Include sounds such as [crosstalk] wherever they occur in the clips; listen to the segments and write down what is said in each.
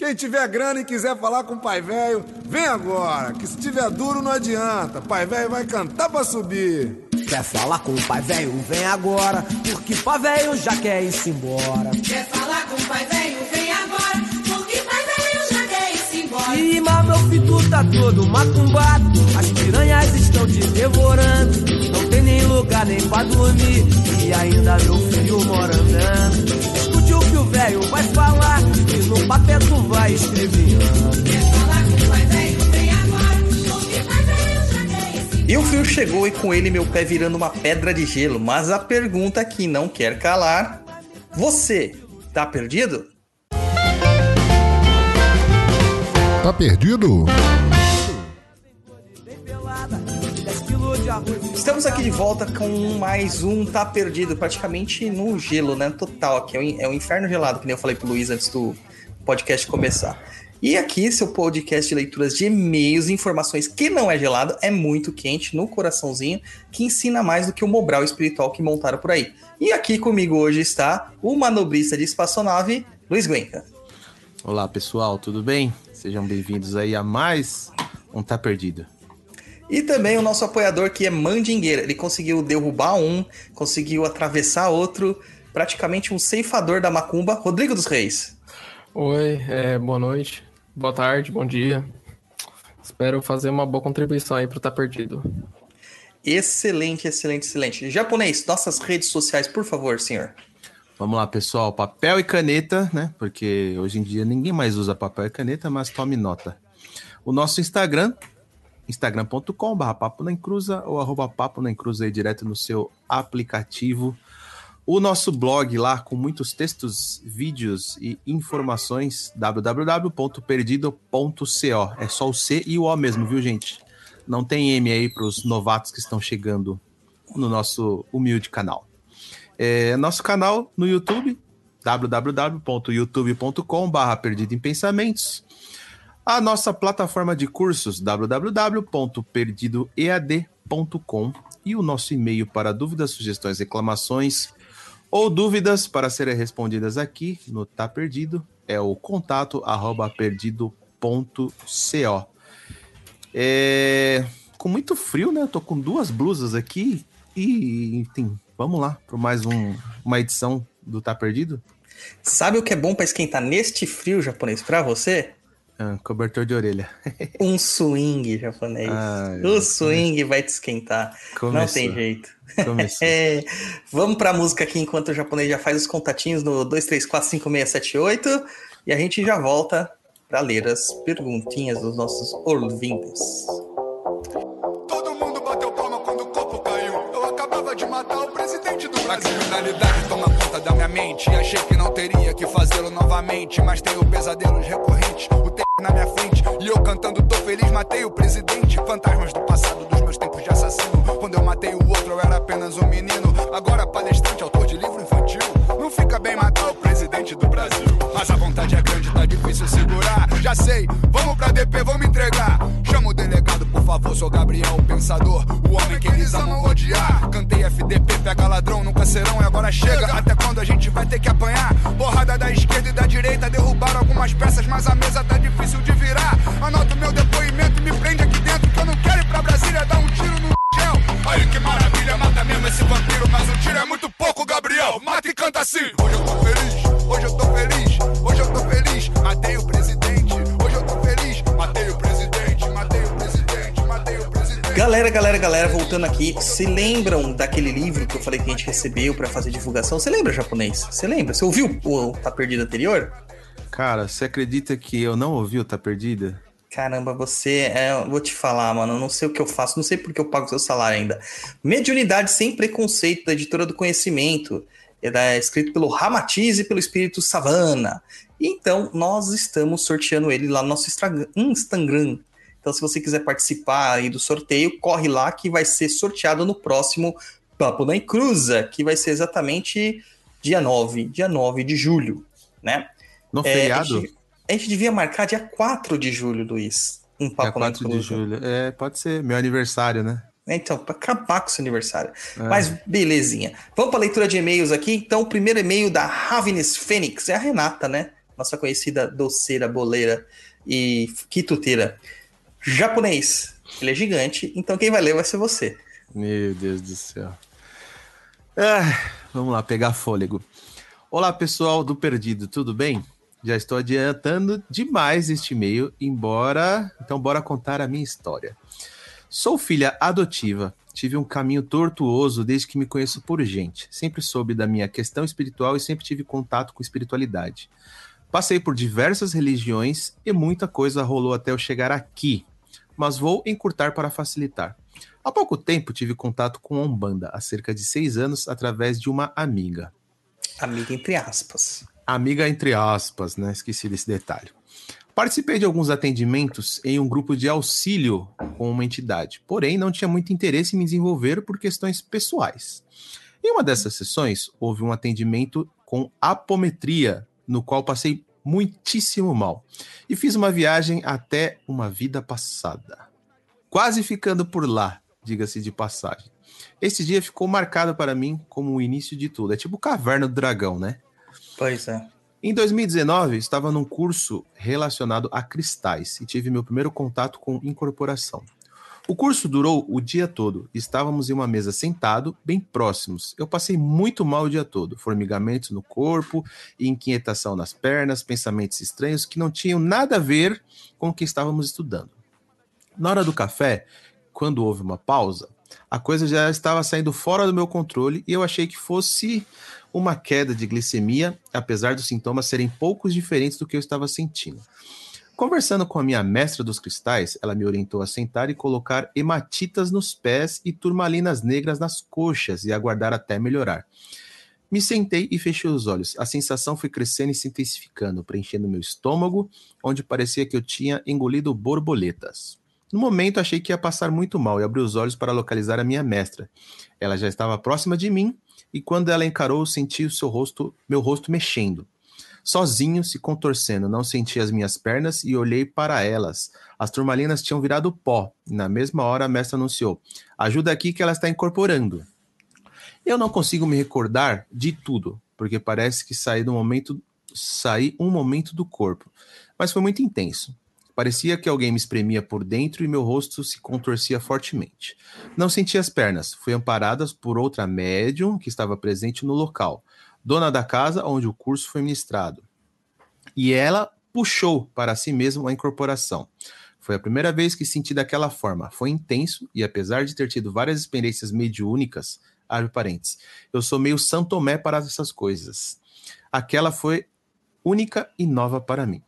Quem tiver grana e quiser falar com o pai velho, vem agora, que se tiver duro não adianta. Pai velho vai cantar pra subir. Quer falar com o pai velho, vem agora, porque pai velho já quer ir-se embora. Quer falar com o pai velho, vem agora, porque pai velho já quer ir-se embora. Ih, mas meu filho tá todo macumbado, as piranhas estão te devorando. Não tem nem lugar nem pra dormir, e ainda meu filho mora andando. Velho vai falar, e no papel tu vai embora. E o frio chegou e com ele meu pé virando uma pedra de gelo. Mas a pergunta que não quer calar: Você tá perdido? Tá perdido? Estamos aqui de volta com mais um Tá Perdido, praticamente no gelo, né? Total aqui. É é o inferno gelado, que nem eu falei pro Luiz antes do podcast começar. E aqui, seu podcast de leituras de e-mails e informações que não é gelado, é muito quente no coraçãozinho, que ensina mais do que o Mobral espiritual que montaram por aí. E aqui comigo hoje está o manobrista de espaçonave, Luiz Guenca. Olá pessoal, tudo bem? Sejam bem-vindos aí a mais um Tá Perdido. E também o nosso apoiador que é Mandingueira. Ele conseguiu derrubar um, conseguiu atravessar outro, praticamente um ceifador da macumba, Rodrigo dos Reis. Oi, é, boa noite, boa tarde, bom dia. Espero fazer uma boa contribuição aí pro Tá Perdido. Excelente, excelente, excelente. Japonês, nossas redes sociais, por favor, senhor. Vamos lá pessoal, papel e caneta, né? Porque hoje em dia ninguém mais usa papel e caneta, mas tome nota. O nosso Instagram, instagram.com.br papo na encruza ou arroba papo na encruza aí direto no seu aplicativo. O nosso blog lá com muitos textos, vídeos e informações, www.perdido.co. É só o C e o O mesmo, viu, gente? Não tem M aí para os novatos que estão chegando no nosso humilde canal. É, nosso canal no YouTube, www.youtube.com.br Perdido em Pensamentos. A nossa plataforma de cursos, www.perdidoead.com. E o nosso e-mail para dúvidas, sugestões, reclamações ou dúvidas para serem respondidas aqui no Tá Perdido é o contato arroba perdido.co. É, com muito frio, né? Eu tô com duas blusas aqui e, enfim, vamos lá para mais um, uma edição do Tá Perdido? Sabe o que é bom pra esquentar neste frio japonês pra você? Ah, cobertor de orelha. [laughs] Um swing japonês. Ai, o swing vai te esquentar. Não Começou. tem jeito. [laughs] É, vamos pra música aqui enquanto o japonês já faz os contatinhos no 2345678 e a gente já volta pra ler as perguntinhas dos nossos ouvintes. Todo mundo bateu palma quando o copo caiu. Eu acabava de matar o presidente do Brasil. A criminalidade toma conta da minha mente. E achei que não teria que fazê-lo novamente. Mas tenho pesadelos recorrentes. O tempo na minha frente. E eu cantando, tô feliz, matei o presidente. Fantasmas do passado, dos meus tempos de assassino. Quando eu matei o outro, eu era apenas um menino. Agora palestrante, autor de livro infantil. Não fica bem matar o presidente do Brasil. Mas a vontade é grande, difícil segurar. Já sei, vamos pra DP, vamos entregar. Chama o delegado, por favor, sou Gabriel, o pensador. O homem que eles amam odiar. Cantei FDP, pega ladrão, nunca serão e agora chega. Até quando a gente vai ter que apanhar? Porrada da esquerda e da direita, derrubaram algumas peças, mas a mesa tá difícil de virar. Anota o meu depoimento e me prende aqui dentro, que eu não quero ir pra Brasília dar um tiro no gel. Olha que maravilha, mata mesmo esse vampiro, mas um tiro é muito pouco, Gabriel. Mata e canta assim. Hoje eu tô feliz, hoje eu tô feliz, Galera, galera, galera, voltando aqui, se lembram daquele livro que eu falei que a gente recebeu pra fazer divulgação? Você lembra, japonês? Você lembra? Você ouviu o Tá Perdido anterior? Cara, você acredita que eu não ouvi o Tá Perdida? Caramba, você é. Vou te falar, mano. Não sei o que eu faço, não sei porque eu pago seu salário ainda. Mediunidade sem preconceito, da editora do conhecimento. É escrito pelo Ramatiz e pelo espírito Savana. Então, nós estamos sorteando ele lá no nosso Instagram. Então, se você quiser participar aí do sorteio, corre lá que vai ser sorteado no próximo Papo na Encruza, que vai ser exatamente dia 9, dia 9 de julho, né? No É, feriado? A gente, a gente devia marcar dia 4 de julho, Luiz. Um Dia papo na 4 de julho. É, pode ser. Meu aniversário, né? É, Então, para acabar com o seu aniversário. É. Mas belezinha. Vamos para a leitura de e-mails aqui. Então, o primeiro e-mail da Ravenis Fênix é a Renata, né? nossa conhecida doceira, boleira e quituteira. Japonês. Ele é gigante, então quem vai ler vai ser você. Meu Deus do céu. Ah, vamos lá, pegar fôlego. Olá, pessoal do Perdido, tudo bem? Já estou adiantando demais este e-mail, embora. Então, bora contar a minha história. Sou filha adotiva. Tive um caminho tortuoso desde que me conheço por gente. Sempre soube da minha questão espiritual e sempre tive contato com espiritualidade. Passei por diversas religiões e muita coisa rolou até eu chegar aqui, mas vou encurtar para facilitar. Há pouco tempo tive contato com a Umbanda, há cerca de seis anos, através de uma amiga. Amiga entre aspas. Amiga entre aspas, né? Esqueci desse detalhe. Participei de alguns atendimentos em um grupo de auxílio com uma entidade, porém não tinha muito interesse em me desenvolver por questões pessoais. Em uma dessas sessões, houve um atendimento com apometria, no qual passei muitíssimo mal e fiz uma viagem até uma vida passada. Quase ficando por lá, diga-se de passagem. Esse dia ficou marcado para mim como o início de tudo. É tipo Caverna do Dragão, né? Pois é. Em 2019, estava num curso relacionado a cristais e tive meu primeiro contato com incorporação. O curso durou o dia todo. Estávamos em uma mesa sentado, bem próximos. Eu passei muito mal o dia todo. Formigamentos no corpo, inquietação nas pernas, pensamentos estranhos que não tinham nada a ver com o que estávamos estudando. Na hora do café, quando houve uma pausa, a coisa já estava saindo fora do meu controle e eu achei que fosse uma queda de glicemia, apesar dos sintomas serem poucos diferentes do que eu estava sentindo. Conversando com a minha mestra dos cristais, ela me orientou a sentar e colocar hematitas nos pés e turmalinas negras nas coxas e aguardar até melhorar. Me sentei e fechei os olhos. A sensação foi crescendo e se intensificando, preenchendo meu estômago, onde parecia que eu tinha engolido borboletas. No momento, achei que ia passar muito mal e abri os olhos para localizar a minha mestra. Ela já estava próxima de mim e quando ela encarou, senti o seu rosto, meu rosto mexendo. Sozinho, se contorcendo, não senti as minhas pernas e olhei para elas. As turmalinas tinham virado pó. E na mesma hora, a mestra anunciou: Ajuda aqui que ela está incorporando. Eu não consigo me recordar de tudo, porque parece que saí do momento, saí um momento do corpo, mas foi muito intenso. Parecia que alguém me espremia por dentro e meu rosto se contorcia fortemente. Não senti as pernas, fui amparadas por outra médium que estava presente no local, dona da casa onde o curso foi ministrado. E ela puxou para si mesma a incorporação. Foi a primeira vez que senti daquela forma. Foi intenso e, apesar de ter tido várias experiências mediúnicas, abre parênteses, eu sou meio santomé para essas coisas. Aquela foi única e nova para mim.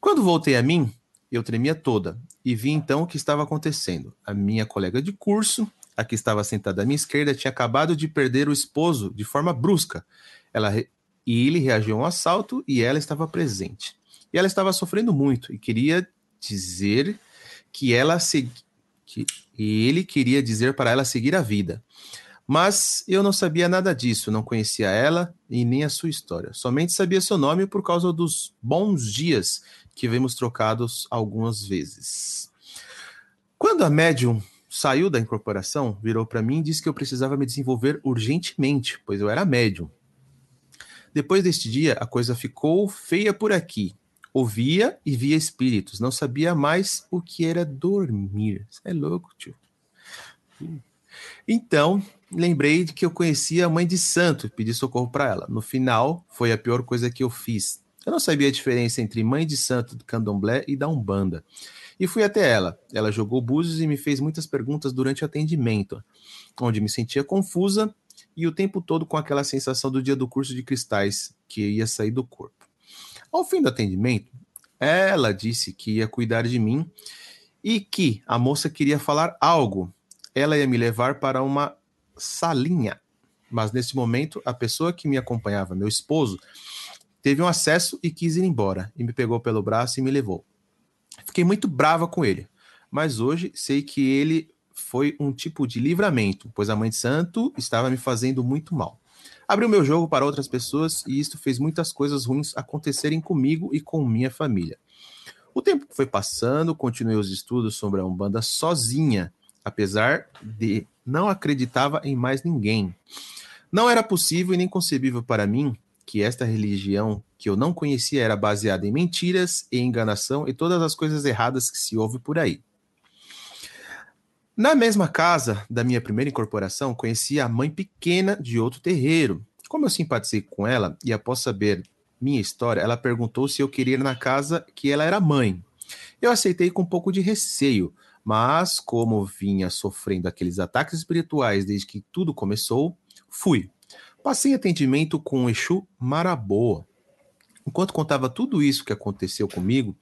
Quando voltei a mim, eu tremia toda e vi então o que estava acontecendo. A minha colega de curso, a que estava sentada à minha esquerda, tinha acabado de perder o esposo de forma brusca. Ela re... e ele reagiu a um assalto e ela estava presente. E ela estava sofrendo muito e queria dizer que ela se... que... e ele queria dizer para ela seguir a vida. Mas eu não sabia nada disso, não conhecia ela e nem a sua história. Somente sabia seu nome por causa dos bons dias que vemos trocados algumas vezes. Quando a médium saiu da incorporação, virou para mim e disse que eu precisava me desenvolver urgentemente, pois eu era médium. Depois deste dia, a coisa ficou feia por aqui. Ouvia e via espíritos, não sabia mais o que era dormir. Você é louco, tio. Então, lembrei de que eu conhecia a mãe de santo e pedi socorro para ela. No final, foi a pior coisa que eu fiz. Eu não sabia a diferença entre mãe de santo do candomblé e da umbanda. E fui até ela. Ela jogou búzios e me fez muitas perguntas durante o atendimento, onde me sentia confusa e o tempo todo com aquela sensação do dia do curso de cristais que ia sair do corpo. Ao fim do atendimento, ela disse que ia cuidar de mim e que a moça queria falar algo. Ela ia me levar para uma salinha. Mas nesse momento, a pessoa que me acompanhava, meu esposo, teve um acesso e quis ir embora, e me pegou pelo braço e me levou. Fiquei muito brava com ele, mas hoje sei que ele foi um tipo de livramento, pois a mãe de santo estava me fazendo muito mal. Abri o meu jogo para outras pessoas e isto fez muitas coisas ruins acontecerem comigo e com minha família. O tempo foi passando, continuei os estudos sobre a Umbanda sozinha, apesar de não acreditava em mais ninguém. Não era possível e nem concebível para mim que esta religião que eu não conhecia era baseada em mentiras e enganação e todas as coisas erradas que se ouve por aí. Na mesma casa da minha primeira incorporação, conheci a mãe pequena de outro terreiro. Como eu simpatizei com ela e após saber minha história, ela perguntou se eu queria ir na casa que ela era mãe. Eu aceitei com um pouco de receio, mas como vinha sofrendo aqueles ataques espirituais desde que tudo começou, fui. Passei atendimento com o Exu Maraboa. Enquanto contava tudo isso que aconteceu comigo,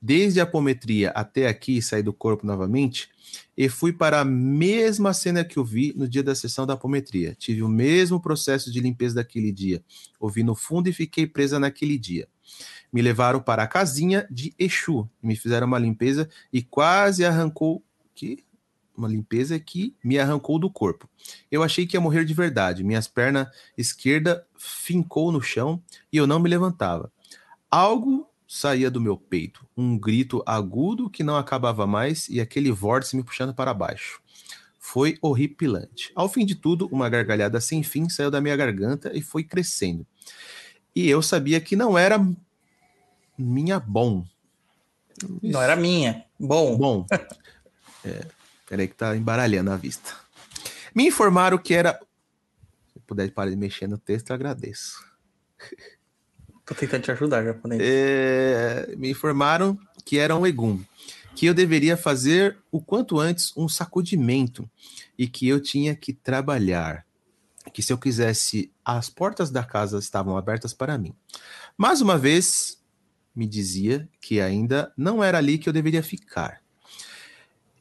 desde a apometria até aqui sair do corpo novamente, e fui para a mesma cena que eu vi no dia da sessão da apometria. Tive o mesmo processo de limpeza daquele dia. Ouvi no fundo e fiquei presa naquele dia. Me levaram para a casinha de Exu, me fizeram uma limpeza e quase arrancou que uma limpeza que me arrancou do corpo. Eu achei que ia morrer de verdade. Minhas pernas esquerda fincou no chão e eu não me levantava. Algo saía do meu peito, um grito agudo que não acabava mais e aquele vórtice me puxando para baixo. Foi horripilante. Ao fim de tudo, uma gargalhada sem fim saiu da minha garganta e foi crescendo. E eu sabia que não era minha bom. Não era minha. Bom. Bom. [laughs] É, peraí que tá embaralhando a vista. Me informaram que era. Se puder parar de mexer no texto, eu agradeço. [laughs] Tô tentando te ajudar, japonês. É, me informaram que era um egum, que eu deveria fazer o quanto antes um sacudimento e que eu tinha que trabalhar. Que se eu quisesse, as portas da casa estavam abertas para mim. Mais uma vez, me dizia que ainda não era ali que eu deveria ficar.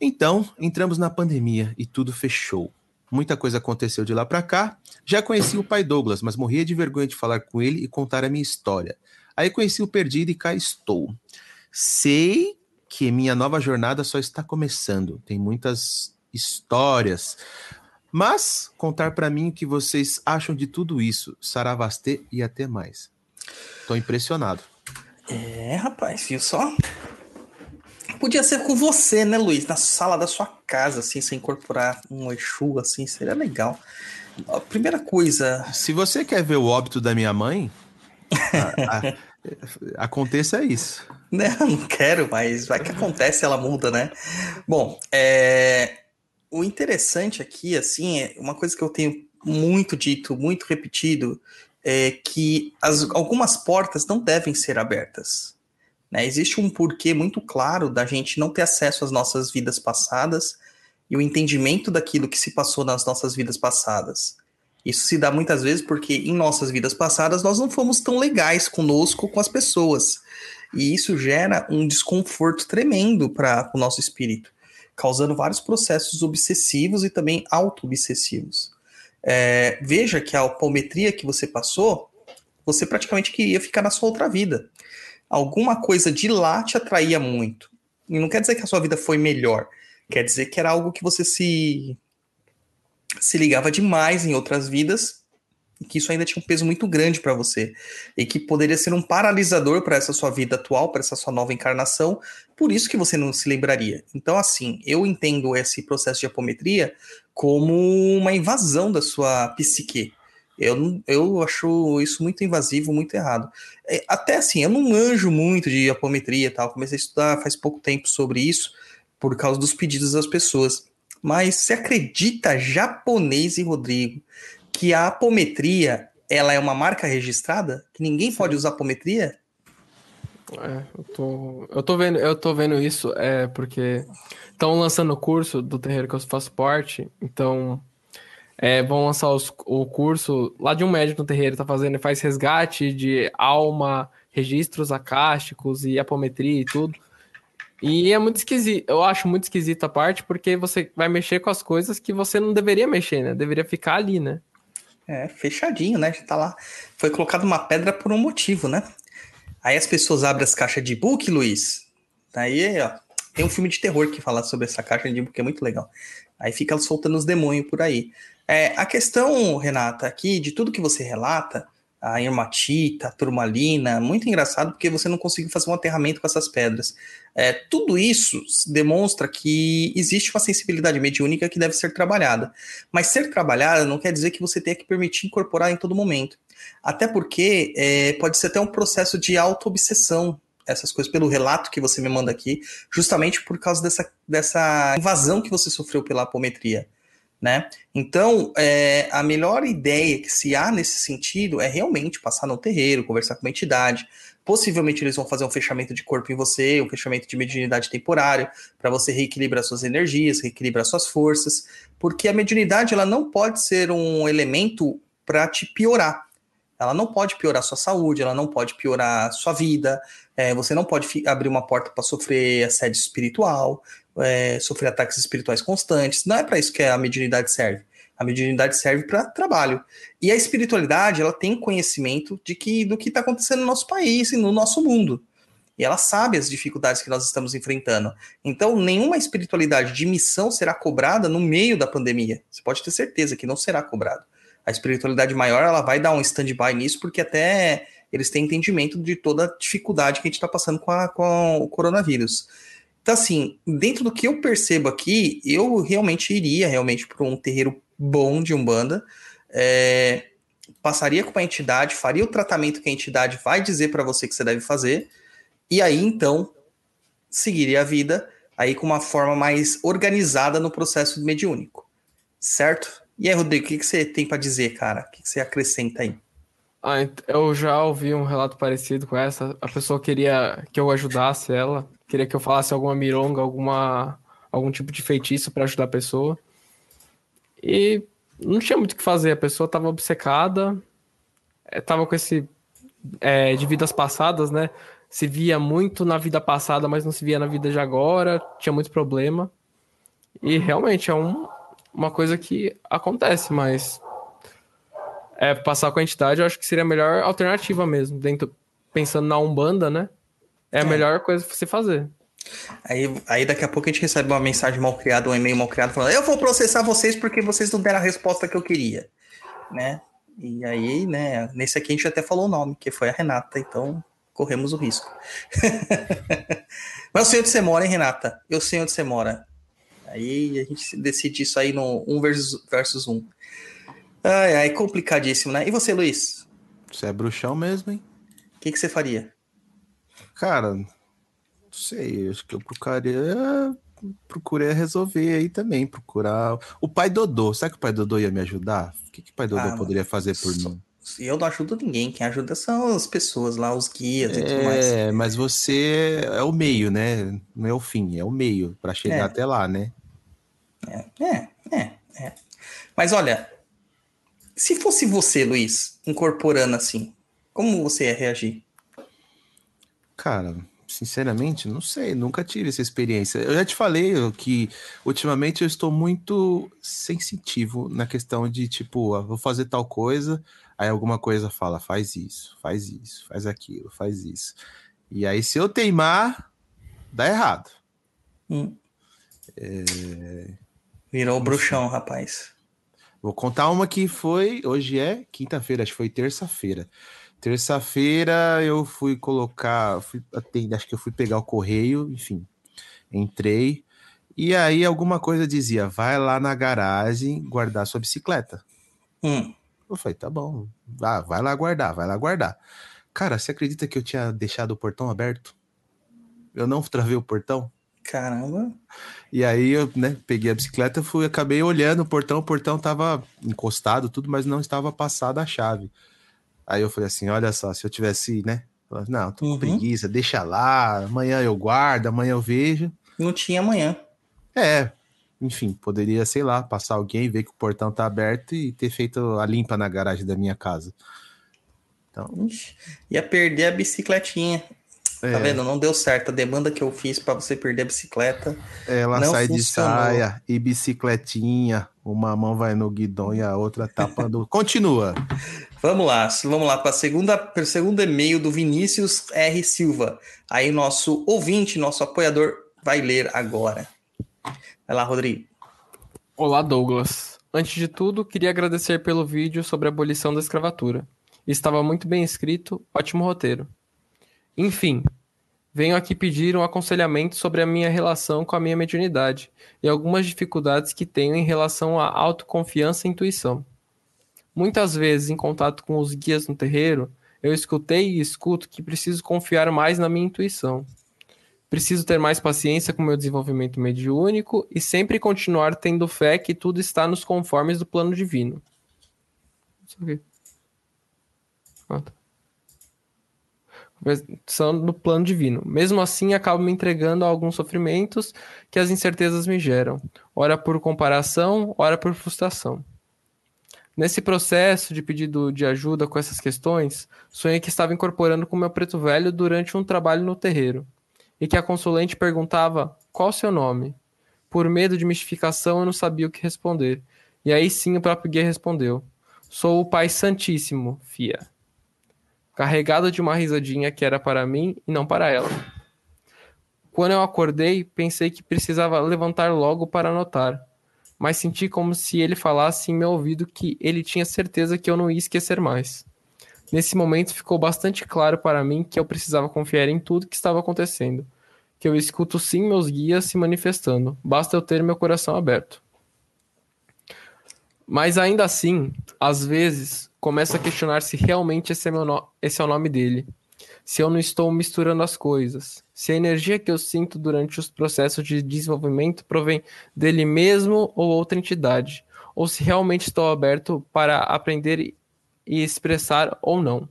Então, entramos na pandemia e tudo fechou. Muita coisa aconteceu de lá para cá. Já conheci o pai Douglas, mas morria de vergonha de falar com ele e contar a minha história. Aí conheci o Perdido e cá estou. Sei que minha nova jornada só está começando. Tem muitas histórias. Mas contar para mim o que vocês acham de tudo isso. Saravastê e até mais. Tô impressionado. É, rapaz, viu só? Podia ser com você, né, Luiz? Na sala da sua casa, assim, você incorporar um Exu, assim, seria legal. A primeira coisa. Se você quer ver o óbito da minha mãe, a- a- [laughs] aconteça isso. Né, eu não quero, mas vai que acontece, ela muda, né? Bom, é, o interessante aqui, assim, é uma coisa que eu tenho muito dito, muito repetido, é que as- algumas portas não devem ser abertas. Né? Existe um porquê muito claro da gente não ter acesso às nossas vidas passadas e o entendimento daquilo que se passou nas nossas vidas passadas. Isso se dá muitas vezes porque em nossas vidas passadas nós não fomos tão legais conosco, com as pessoas. E isso gera um desconforto tremendo para o nosso espírito, causando vários processos obsessivos e também auto-obsessivos. É, veja que a apometria que você passou, você praticamente queria ficar na sua outra vida. Alguma coisa de lá te atraía muito. E não quer dizer que a sua vida foi melhor, quer dizer que era algo que você se se ligava demais em outras vidas e que isso ainda tinha um peso muito grande para você e que poderia ser um paralisador para essa sua vida atual, para essa sua nova encarnação, por isso que você não se lembraria. Então, assim, eu entendo esse processo de apometria como uma invasão da sua psique. Eu, eu acho isso muito invasivo, muito errado. É, Até assim, eu não manjo muito de apometria e tal, comecei a estudar faz pouco tempo sobre isso, por causa dos pedidos das pessoas. Mas você acredita, japonês e Rodrigo, que a apometria ela é uma marca registrada? Que ninguém pode usar apometria? É, eu tô, eu tô vendo, eu tô vendo isso, é porque estão lançando o curso do terreiro que eu faço parte, então é, vão lançar os- o curso lá de um médico no terreiro, tá fazendo, faz resgate de alma, registros acásticos e apometria e tudo. E é muito esquisito, eu acho muito esquisito a parte, porque você vai mexer com as coisas que você não deveria mexer, né? Deveria ficar ali, né? É, fechadinho, né? Tá lá. Foi colocado uma pedra por um motivo, né? Aí as pessoas abrem as caixas de book, Luiz. Aí, ó, tem um filme de terror que fala sobre essa caixa de book, que é muito legal. Aí fica soltando os demônios por aí. É, a questão, Renata, aqui, de tudo que você relata, a hematita, a turmalina, muito engraçado porque você não conseguiu fazer um aterramento com essas pedras. É, tudo isso demonstra que existe uma sensibilidade mediúnica que deve ser trabalhada. Mas ser trabalhada não quer dizer que você tenha que permitir incorporar em todo momento. Até porque é, pode ser até um processo de auto-obsessão, essas coisas, pelo relato que você me manda aqui, justamente por causa dessa, dessa invasão que você sofreu pela apometria né? Então, é, a melhor ideia que se há nesse sentido é realmente passar no terreiro, conversar com uma entidade. Possivelmente eles vão fazer um fechamento de corpo em você, um fechamento de mediunidade temporário, para você reequilibrar suas energias, reequilibrar suas forças, porque a mediunidade ela não pode ser um elemento para te piorar. Ela não pode piorar sua saúde, ela não pode piorar sua vida, é, você não pode abrir uma porta para sofrer assédio espiritual, é, sofrer ataques espirituais constantes. Não é para isso que a mediunidade serve. A mediunidade serve para trabalho. E a espiritualidade, ela tem conhecimento de que do que está acontecendo no nosso país e no nosso mundo. E ela sabe as dificuldades que nós estamos enfrentando. Então, nenhuma espiritualidade de missão será cobrada no meio da pandemia. Você pode ter certeza que não será cobrado. A espiritualidade maior, ela vai dar um stand-by nisso, porque até eles têm entendimento de toda a dificuldade que a gente está passando com, a, com o coronavírus. Então, assim, dentro do que eu percebo aqui, eu realmente iria realmente para um terreiro bom de Umbanda, é, passaria com a entidade, faria o tratamento que a entidade vai dizer para você que você deve fazer, e aí então seguiria a vida aí com uma forma mais organizada no processo mediúnico, certo? E aí, Rodrigo, o que, que você tem para dizer, cara? O que, que você acrescenta aí? Ah, eu já ouvi um relato parecido com essa. A pessoa queria que eu ajudasse ela Queria que eu falasse alguma mironga, alguma, algum tipo de feitiço para ajudar a pessoa. E não tinha muito o que fazer. A pessoa estava obcecada, eh, com esse. É, de vidas passadas, né? Se via muito na vida passada, mas não se via na vida de agora. Tinha muito problema. E realmente é um, uma coisa que acontece, mas. É, passar com a entidade eu acho que seria a melhor alternativa mesmo. Dentro, pensando na Umbanda, né? É a é. melhor coisa você fazer. Aí, aí daqui a pouco a gente recebe uma mensagem mal criada, um e-mail mal criado, falando: Eu vou processar vocês porque vocês não deram a resposta que eu queria. Né? E aí, né, nesse aqui a gente até falou o nome, que foi a Renata, então corremos o risco. [laughs] Mas eu sei onde você mora, hein, Renata? Eu sei onde você mora. Aí a gente decide isso aí no 1 versus, versus 1. Ai, ai, complicadíssimo, né? E você, Luiz? Você é bruxão mesmo, hein? O que, que você faria? Cara, não sei, acho que eu procuraria, procurei resolver aí também, procurar. O pai Dodô, será que o pai Dodô ia me ajudar? O que, que o pai Dodô ah, poderia fazer por só, mim? Eu não ajudo ninguém, quem ajuda são as pessoas lá, os guias é, e tudo mais. É, mas você é o meio, né? Não é o fim, é o meio para chegar é. até lá, né? É, é, é, é. Mas olha, se fosse você, Luiz, incorporando assim, como você ia reagir? Cara, sinceramente, não sei, nunca tive essa experiência. Eu já te falei que ultimamente eu estou muito sensitivo na questão de tipo, ah, vou fazer tal coisa, aí alguma coisa fala, faz isso, faz isso, faz aquilo, faz isso. E aí, se eu teimar, dá errado. Hum. É... Virou o bruxão, rapaz. Vou contar uma que foi. Hoje é quinta-feira, acho que foi terça-feira. Terça-feira eu fui colocar, fui, acho que eu fui pegar o correio, enfim, entrei. E aí alguma coisa dizia, vai lá na garagem guardar sua bicicleta. Hum. Eu falei, tá bom, vai, vai lá guardar, vai lá guardar. Cara, você acredita que eu tinha deixado o portão aberto? Eu não travei o portão? Caramba. E aí eu, né, peguei a bicicleta, fui, acabei olhando o portão, o portão tava encostado, tudo, mas não estava passada a chave. Aí eu falei assim: olha só, se eu tivesse, né? Não, tô com uhum. preguiça, deixa lá, amanhã eu guardo, amanhã eu vejo. Não tinha amanhã. É, enfim, poderia, sei lá, passar alguém, ver que o portão tá aberto e ter feito a limpa na garagem da minha casa. Então. Ia perder a bicicletinha. Tá é. Tá vendo? Não deu certo. A demanda que eu fiz para você perder a bicicleta. Ela sai funcionou. de saia e bicicletinha. Uma mão vai no guidão e a outra tapando. [laughs] Continua. Vamos lá, vamos lá para a segunda, para o segundo e-mail do Vinícius R. Silva. Aí nosso ouvinte, nosso apoiador, vai ler agora. Vai lá, Rodrigo. Olá, Douglas. Antes de tudo, queria agradecer pelo vídeo sobre a abolição da escravatura. Estava muito bem escrito, ótimo roteiro. Enfim, venho aqui pedir um aconselhamento sobre a minha relação com a minha mediunidade e algumas dificuldades que tenho em relação à autoconfiança e intuição. Muitas vezes, em contato com os guias no terreiro, eu escutei e escuto que preciso confiar mais na minha intuição. Preciso ter mais paciência com meu desenvolvimento mediúnico e sempre continuar tendo fé que tudo está nos conformes do plano divino. Isso aqui. Ah. São no plano divino. Mesmo assim, acabo me entregando a alguns sofrimentos que as incertezas me geram, ora por comparação, ora por frustração. Nesse processo de pedido de ajuda com essas questões, sonhei que estava incorporando com meu preto velho durante um trabalho no terreiro, e que a consulente perguntava qual seu nome. Por medo de mistificação, eu não sabia o que responder. E aí sim o próprio guia respondeu: Sou o Pai Santíssimo, Fia. Carregado de uma risadinha que era para mim e não para ela. Quando eu acordei, pensei que precisava levantar logo para anotar mas senti como se ele falasse em meu ouvido que ele tinha certeza que eu não ia esquecer mais. Nesse momento ficou bastante claro para mim que eu precisava confiar em tudo que estava acontecendo, que eu escuto sim meus guias se manifestando, basta eu ter meu coração aberto. Mas ainda assim, às vezes, começo a questionar se realmente esse é, no... esse é o nome dele se eu não estou misturando as coisas, se a energia que eu sinto durante os processos de desenvolvimento provém dele mesmo ou outra entidade, ou se realmente estou aberto para aprender e expressar ou não.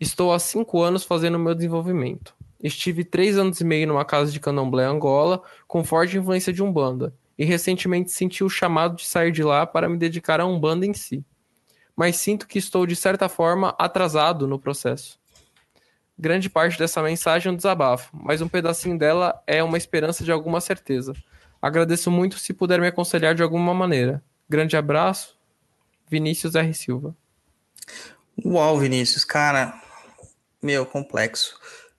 Estou há cinco anos fazendo meu desenvolvimento. Estive três anos e meio numa casa de candomblé Angola, com forte influência de Umbanda, e recentemente senti o chamado de sair de lá para me dedicar a Umbanda em si mas sinto que estou, de certa forma, atrasado no processo. Grande parte dessa mensagem é um desabafo, mas um pedacinho dela é uma esperança de alguma certeza. Agradeço muito se puder me aconselhar de alguma maneira. Grande abraço, Vinícius R. Silva. Uau, Vinícius, cara, meu, complexo.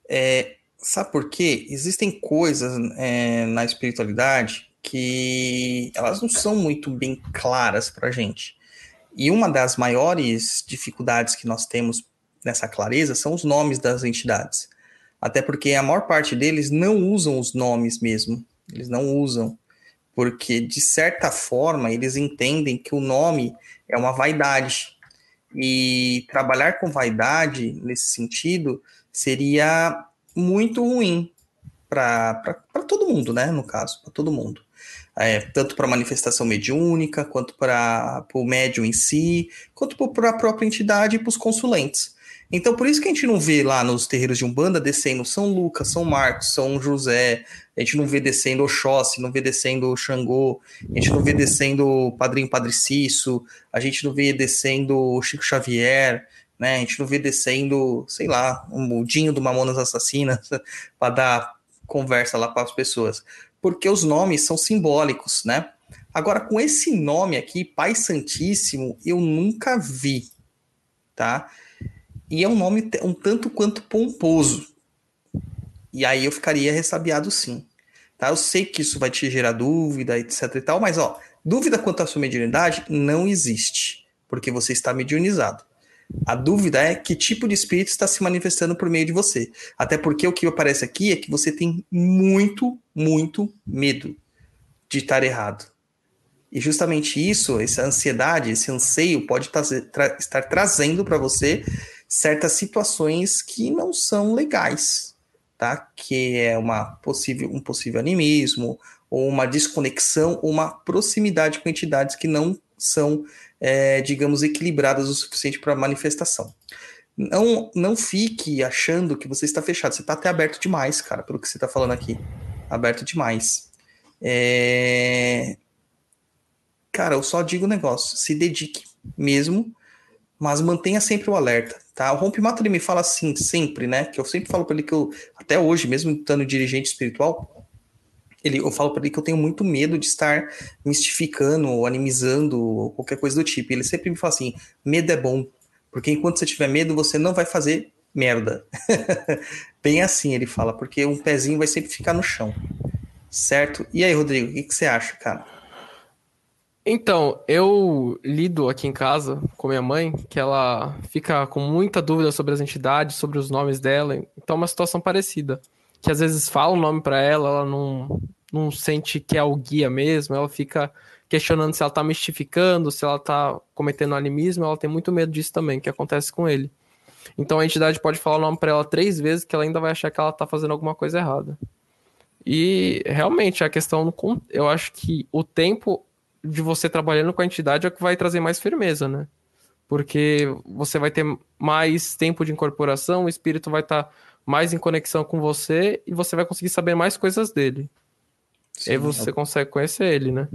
É, sabe por quê? Existem coisas é, na espiritualidade que elas não são muito bem claras pra gente. E uma das maiores dificuldades que nós temos nessa clareza são os nomes das entidades. Até porque a maior parte deles não usam os nomes mesmo. Eles não usam. Porque, de certa forma, eles entendem que o nome é uma vaidade. E trabalhar com vaidade, nesse sentido, seria muito ruim para todo mundo, né? No caso, para todo mundo é, tanto para manifestação mediúnica, quanto para o médium em si, quanto para a própria entidade e para os consulentes. Então, por isso que a gente não vê lá nos terreiros de Umbanda descendo São Lucas, São Marcos, São José, a gente não vê descendo Oxóssi, não vê descendo Xangô, a gente não vê descendo Padrinho Padre Cício, a gente não vê descendo Chico Xavier, né? A gente não vê descendo, sei lá, um mudinho do Mamonas Assassinas [laughs] para dar conversa lá para as pessoas porque os nomes são simbólicos, né? Agora, com esse nome aqui, Pai Santíssimo, eu nunca vi, tá? E é um nome um tanto quanto pomposo. E aí eu ficaria ressabiado sim. Tá? Eu sei que isso vai te gerar dúvida, etc e tal, mas ó, dúvida quanto à sua mediunidade não existe, porque você está mediunizado. A dúvida é que tipo de espírito está se manifestando por meio de você. Até porque o que aparece aqui é que você tem muito, muito medo de estar errado. E justamente isso, essa ansiedade, esse anseio pode tra estar trazendo para você certas situações que não são legais, tá? Que é uma possível, um possível animismo, ou uma desconexão, ou uma proximidade com entidades que não são é, digamos, equilibradas o suficiente para manifestação. Não, não fique achando que você está fechado. Você está até aberto demais, cara, pelo que você está falando aqui. Aberto demais. É... Cara, eu só digo um negócio. Se dedique mesmo, mas mantenha sempre o alerta, tá? O Rompimato, ele me fala assim, sempre, né? Que eu sempre falo para ele que eu, até hoje, mesmo estando dirigente espiritual, ele, eu falo para ele que eu tenho muito medo de estar mistificando, animizando, qualquer coisa do tipo. Ele sempre me fala assim: medo é bom, porque enquanto você tiver medo, você não vai fazer merda. [laughs] Bem assim ele fala, porque um pezinho vai sempre ficar no chão. Certo? E aí, Rodrigo, o que, que você acha, cara? Então, eu lido aqui em casa com minha mãe, que ela fica com muita dúvida sobre as entidades, sobre os nomes dela. Então, é uma situação parecida. Que às vezes fala o nome pra ela, ela não, não sente que é o guia mesmo, ela fica questionando se ela tá mistificando, se ela tá cometendo animismo, ela tem muito medo disso também, que acontece com ele. Então a entidade pode falar o nome pra ela três vezes que ela ainda vai achar que ela tá fazendo alguma coisa errada. E realmente a questão, eu acho que o tempo de você trabalhando com a entidade é o que vai trazer mais firmeza, né? Porque você vai ter mais tempo de incorporação, o espírito vai estar mais em conexão com você e você vai conseguir saber mais coisas dele. Sim, aí você consegue conhecer ele, né?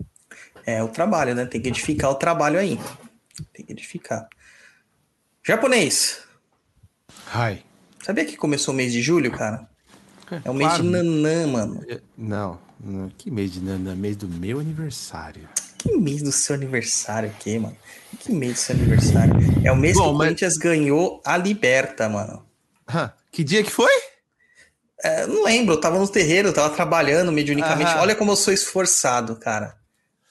É o trabalho, né? Tem que edificar o trabalho aí. Tem que edificar. Japonês. Ai. Sabia que começou o mês de julho, cara? É o mês claro. de Nanã, mano. Não, não, que mês de Nana? Mês do meu aniversário. Que mês do seu aniversário aqui, mano? Que mês do seu aniversário? É o mês Bom, que o mas- Corinthians ganhou a Liberta, mano. Hã, que dia que foi? É, não lembro, eu tava no terreiro, eu tava trabalhando mediunicamente. Aham. Olha como eu sou esforçado, cara.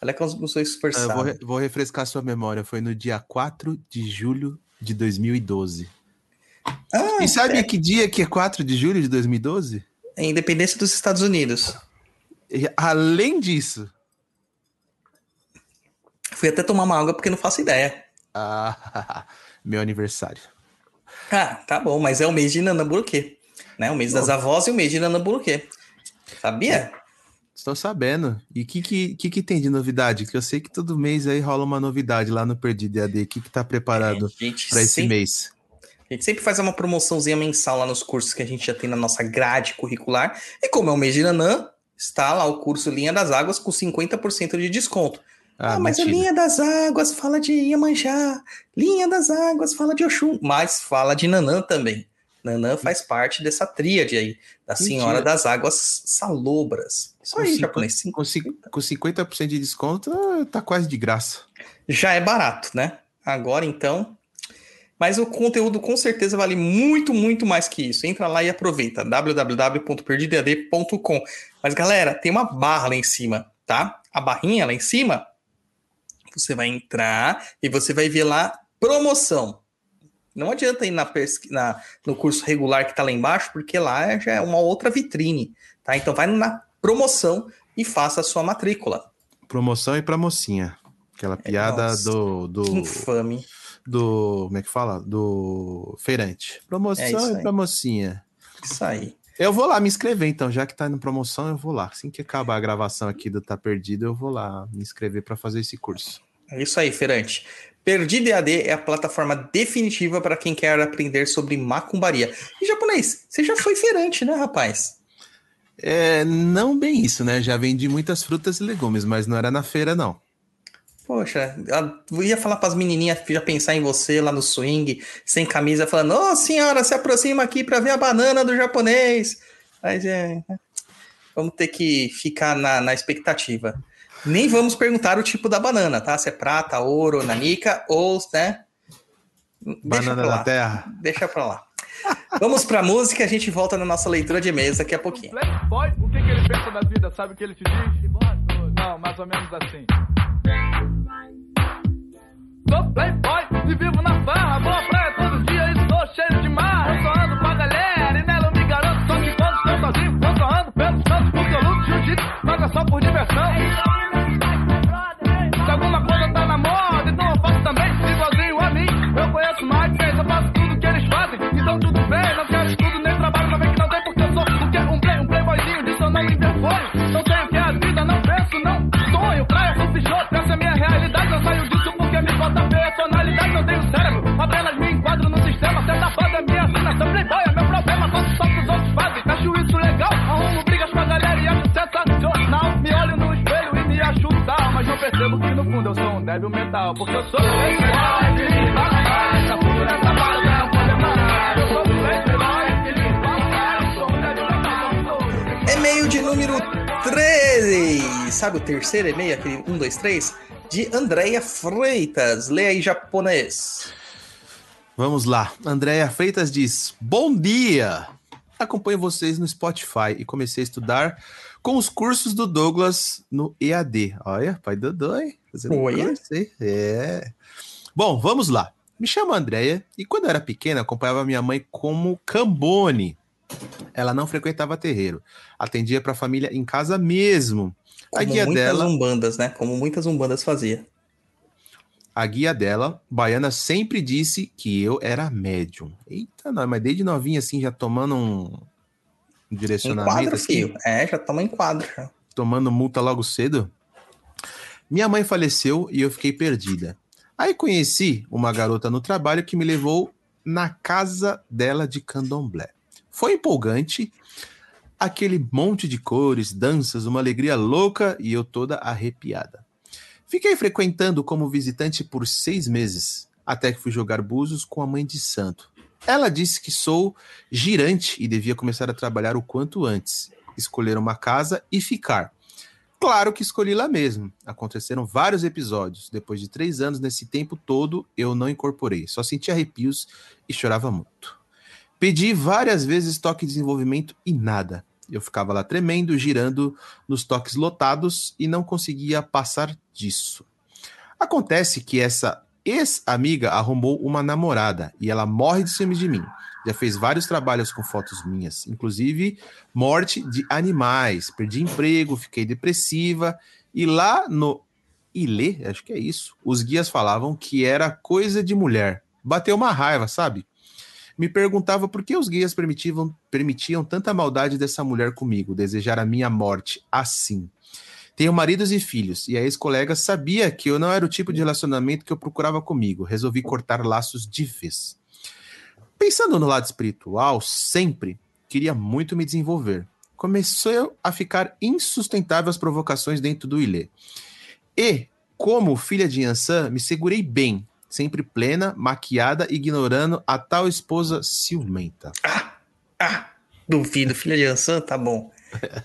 Olha como eu sou Ah, esforçado. eu vou, re- vou refrescar sua memória. Foi no dia 4 de julho de 2012. Ah, E sabe é, que dia que é 4 de julho de 2012? é independência dos Estados Unidos. E, além disso, Fui até tomar uma água porque não faço ideia. ah, [laughs] meu aniversário. Ah, tá bom, mas é o mês de Nanamburuquê. Né? O mês das avós e o mês de Nanamburuquê. Sabia? Estou sabendo. E o que, que, que, tem de novidade? Que eu sei que todo mês aí rola uma novidade lá no Perdido EAD. O que, que tá preparado gente para esse sempre- mês? A gente sempre faz uma promoçãozinha mensal lá nos cursos que a gente já tem na nossa grade curricular. E como é o mês de Nanã, está lá o curso Linha das Águas com 50% de desconto. Ah, mas a mentira. Linha das Águas fala de Iemanjá. Linha das Águas fala de Oxum. Mas fala de Nanã também. Nanã faz parte dessa tríade aí. Da Senhora Mentira. das Águas Salobras. Isso Com aí, japonês. Sim. Com, cin- com 50% de desconto, ah, tá quase de graça. já é barato, né? Agora então. Mas o conteúdo com certeza vale muito, muito mais que isso. Entra lá e aproveita. www.perdidoead.com. Mas galera, tem uma barra lá em cima, tá? A barrinha lá em cima, você vai entrar e você vai ver lá promoção. Não adianta ir na, na- no curso regular que tá lá embaixo, porque lá já é uma outra vitrine, tá? Então vai na promoção e faça a sua matrícula. Promoção e pra mocinha. Aquela piada É, nossa. do, do, Que infame. do. Como é que fala? Do feirante. É Promoção isso e pra mocinha. Isso aí. Eu vou lá me inscrever, então, já que tá indo promoção, eu vou lá. Assim que acabar a gravação aqui do Tá Perdido, eu vou lá me inscrever para fazer esse curso. É isso aí, Ferante. Perdido EAD é a plataforma definitiva para quem quer aprender sobre macumbaria. E japonês, você já foi feirante, né, rapaz? É, não bem isso, né? Já vendi muitas frutas e legumes, mas não era na feira, não. Poxa, eu ia falar para as menininhas já pensar em você lá no swing, sem camisa, falando: Ô senhora, se aproxima aqui para ver a banana do japonês. Mas é. né? Vamos ter que ficar na, na expectativa. Nem vamos perguntar o tipo da banana, tá? Se é prata, ouro, nanica ou, né? Deixa Banana pra lá. da terra. Deixa pra lá. Vamos pra música, a gente volta na nossa leitura de e-mails daqui a pouquinho. Playboy, o que, que ele pensa da vida? Sabe o que ele te diz? Não, mais ou menos assim. Sou playboy e vivo na farra, vou à praia todo dia e sou cheio de marra. Eu só ando com galera e nela eu me garanto. Só que quando estou sozinho, eu só ando pelos cantos porque eu luto jiu-jitsu, mas é só por diversão. Realidade. Eu saio disso porque me falta personalidade, não tenho cérebro. Apenas me enquadro no sistema, certa fase é minha assinação. Playboy é meu problema, faço só que os outros fazem. Acho isso legal, arrumo brigas com a galera e acho sensacional. Me olho no espelho e me acho tal, mas não percebo que no fundo eu sou um débil mental. Porque eu sou playboy. E-mail de número 13. Sabe o terceiro e-mail, aquele 1, 2, 3? De Andréia Freitas. Leia aí japonês. Vamos lá. Andréia Freitas diz: Bom dia! Acompanho vocês no Spotify e comecei a estudar com os cursos do Douglas no EAD. Olha, pai Dodô, hein? Fazendo Olha. É. Bom, vamos lá. Me chamo Andréia e quando eu era pequena acompanhava minha mãe como cambone. Ela não frequentava terreiro, atendia para a família em casa mesmo. A guia muitas dela, umbandas, né? Como muitas umbandas fazia. a guia dela, baiana, sempre disse que eu era médium. Eita, não, mas desde novinha assim já tomando um, um direcionamento assim, filho. É, já toma enquadro. Já. tomando multa logo cedo. Minha mãe faleceu e eu fiquei perdida. Aí conheci uma garota no trabalho que me levou na casa dela de candomblé. Foi empolgante, aquele monte de cores, danças, uma alegria louca e eu toda arrepiada. Fiquei frequentando como visitante por seis meses, até que fui jogar búzios com a mãe de santo. Ela disse que sou girante e devia começar a trabalhar o quanto antes, escolher uma casa e ficar. Claro que escolhi lá mesmo. Aconteceram vários episódios. Depois de três anos nesse tempo todo, eu não incorporei. Só senti arrepios e chorava muito. Pedi várias vezes toque de desenvolvimento e nada. Eu ficava lá tremendo, girando nos toques lotados e não conseguia passar disso. Acontece que essa ex-amiga arrumou uma namorada e ela morre de ciúmes de mim. Já fez vários trabalhos com fotos minhas, inclusive morte de animais. Perdi emprego, fiquei depressiva e lá no Ilê, acho que é isso, os guias falavam que era coisa de mulher. Bateu uma raiva, sabe? Me perguntava por que os guias permitiam, permitiam tanta maldade dessa mulher comigo, desejar a minha morte assim. Tenho maridos e filhos, e a ex-colega sabia que eu não era o tipo de relacionamento que eu procurava comigo. Resolvi cortar laços de vez. Pensando no lado espiritual, sempre queria muito me desenvolver. Começou a ficar insustentável as provocações dentro do Ilê. E, como filha de Yansan, me segurei bem, sempre plena, maquiada, ignorando a tal esposa ciumenta. Ah, duvido, filha de Ansan, tá bom.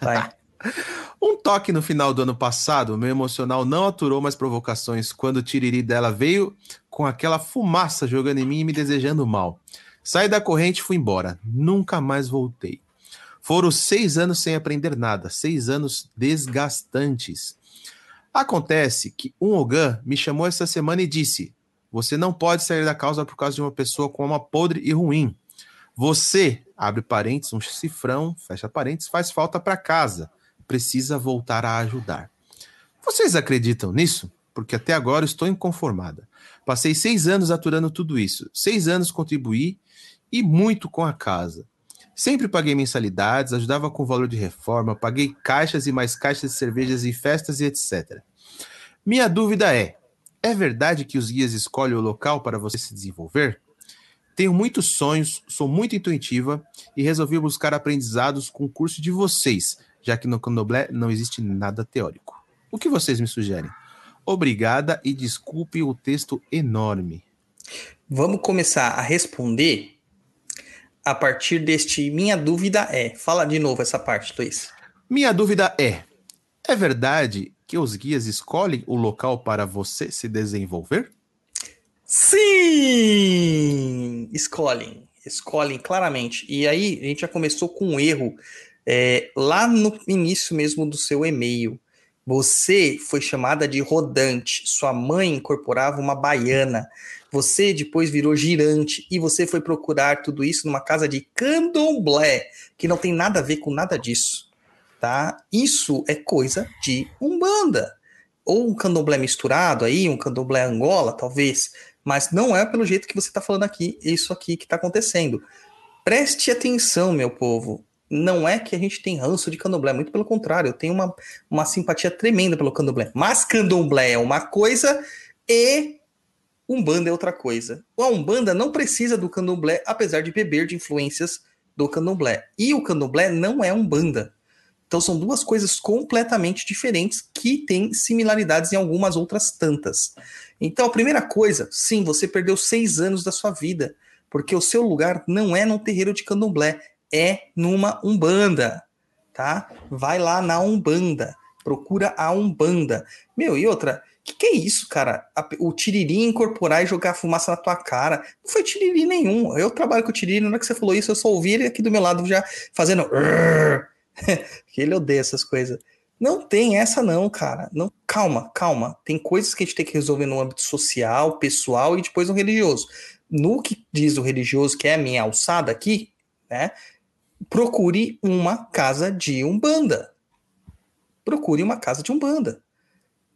Vai. [laughs] Um toque no final do ano passado, meu emocional não aturou mais provocações quando o tiriri dela veio com aquela fumaça jogando em mim e me desejando mal. Saí da corrente e fui embora. Nunca mais voltei. Foram seis anos sem aprender nada, seis anos desgastantes. Acontece que um Ogan me chamou essa semana e disse: Você não pode sair da causa por causa de uma pessoa com alma podre e ruim. Você, abre parênteses, um cifrão, fecha parênteses, faz falta para casa. Precisa voltar a ajudar. Vocês acreditam nisso? Porque até agora estou inconformada. Passei seis anos aturando tudo isso. Seis anos contribuí e muito com a casa. Sempre paguei mensalidades, ajudava com o valor de reforma, paguei caixas e mais caixas de cervejas e festas e etc. Minha dúvida é: é verdade que os guias escolhem o local para você se desenvolver? Tenho muitos sonhos, sou muito intuitiva e resolvi buscar aprendizados com o curso de vocês, já que no candomblé não existe nada teórico. O que vocês me sugerem? Obrigada e desculpe o texto enorme. Vamos começar a responder a partir deste. Minha dúvida é. Fala de novo essa parte, Luiz. Minha dúvida é: é verdade que os guias escolhem o local para você se desenvolver? Sim! Escolhem. Escolhem claramente. E aí, a gente já começou com um erro é, lá no início mesmo do seu e-mail. Você foi chamada de rodante. Sua mãe incorporava uma baiana. Você depois virou girante e você foi procurar tudo isso numa casa de candomblé, que não tem nada a ver com nada disso, tá? Isso é coisa de umbanda. Ou um candomblé misturado aí, um candomblé angola, talvez, mas não é pelo jeito que você está falando aqui, isso aqui que está acontecendo. Preste atenção, meu povo. Não é que a gente tem ranço de candomblé, muito pelo contrário, eu tenho uma, uma simpatia tremenda pelo candomblé. Mas candomblé é uma coisa e Umbanda é outra coisa. A Umbanda não precisa do candomblé, apesar de beber de influências do candomblé. E o candomblé não é Umbanda. Então são duas coisas completamente diferentes que têm similaridades em algumas outras tantas. Então a primeira coisa, sim, você perdeu seis anos da sua vida, porque o seu lugar não é num terreiro de candomblé, é numa Umbanda, tá? Vai lá na Umbanda, procura a Umbanda. Meu, e outra, que que é isso, cara? O Tiriri incorporar e jogar fumaça na tua cara. Não foi Tiriri nenhum. Eu trabalho com o Tiriri, na hora que você falou isso, eu só ouvi ele aqui do meu lado já fazendo. [laughs] Ele odeia essas coisas. Não tem essa não, cara. Não, calma, calma. Tem coisas que a gente tem que resolver no âmbito social, pessoal e depois no religioso. No que diz o religioso, que é a minha alçada aqui, né? Procure uma casa de umbanda. Procure uma casa de umbanda.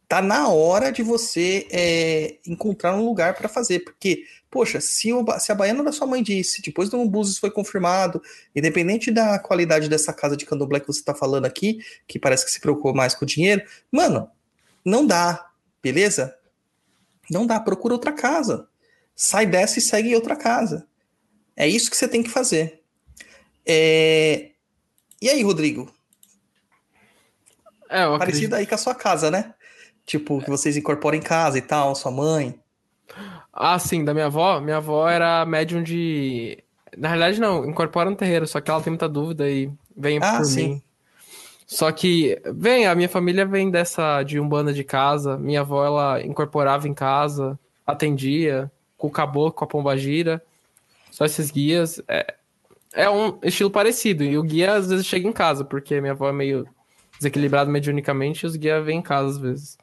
Tá na hora de você é, encontrar um lugar para fazer, porque poxa, se, o, se a baiana da sua mãe disse, depois do Búzios foi confirmado, independente da qualidade dessa casa de candomblé que você tá falando aqui, que parece que se preocupou mais com o dinheiro, mano, não dá, beleza? Não dá, procura outra casa. Sai dessa e segue outra casa. É isso que você tem que fazer. É... E aí, Rodrigo? É, eu Parecido acredito. aí com a sua casa, né? Tipo, que vocês incorporam em casa e tal, sua mãe. Ah, sim, da minha avó. Minha avó era médium de. Na realidade, não, incorpora no terreiro, só que ela tem muita dúvida e vem Ah, por sim. mim. Só que, vem, a minha família vem dessa de umbanda de casa. Minha avó, ela incorporava em casa, atendia, com o caboclo, com a pombagira. Só esses guias. É, é um estilo parecido. E o guia às vezes chega em casa, porque minha avó é meio desequilibrada mediunicamente e os guias vêm em casa às vezes.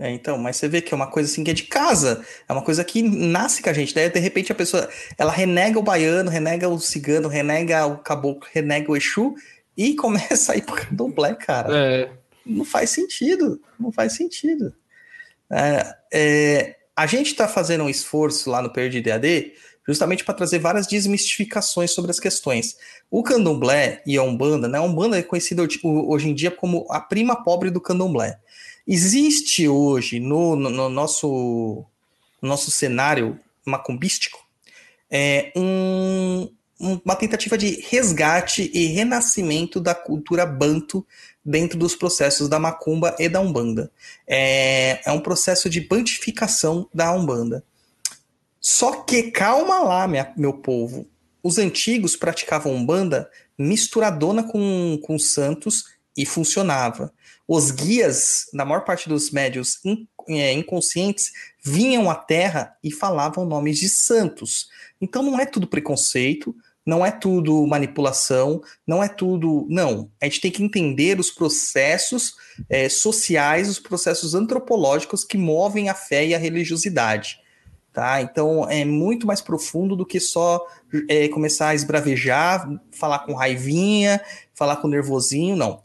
É, então, mas você vê que é uma coisa assim que é de casa, é uma coisa que nasce com a gente, daí de repente a pessoa, ela renega o baiano, renega o cigano, renega o caboclo, renega o Exu e [laughs] começa a ir pro candomblé, cara. É, Não faz sentido, não faz sentido. É, é, a gente está fazendo um esforço lá no Perdido EAD justamente para trazer várias desmistificações sobre as questões. O candomblé e a Umbanda, né? A Umbanda é conhecida hoje em dia como a prima pobre do candomblé. Existe hoje no, no- no nosso, no nosso cenário macumbístico é, um- uma tentativa de resgate e renascimento da cultura banto dentro dos processos da macumba e da umbanda. É, é um processo de bantificação da umbanda. Só que calma lá, minha- meu povo. Os antigos praticavam umbanda misturadona com, com santos e funcionava. Os guias, na maior parte dos médios é, inconscientes, vinham à terra e falavam nomes de santos. Então não é tudo preconceito, não é tudo manipulação, não é tudo. Não. A gente tem que entender os processos é, sociais, os processos antropológicos que movem a fé e a religiosidade. Tá? Então é muito mais profundo do que só é, começar a esbravejar, falar com raivinha, falar com nervosinho, não.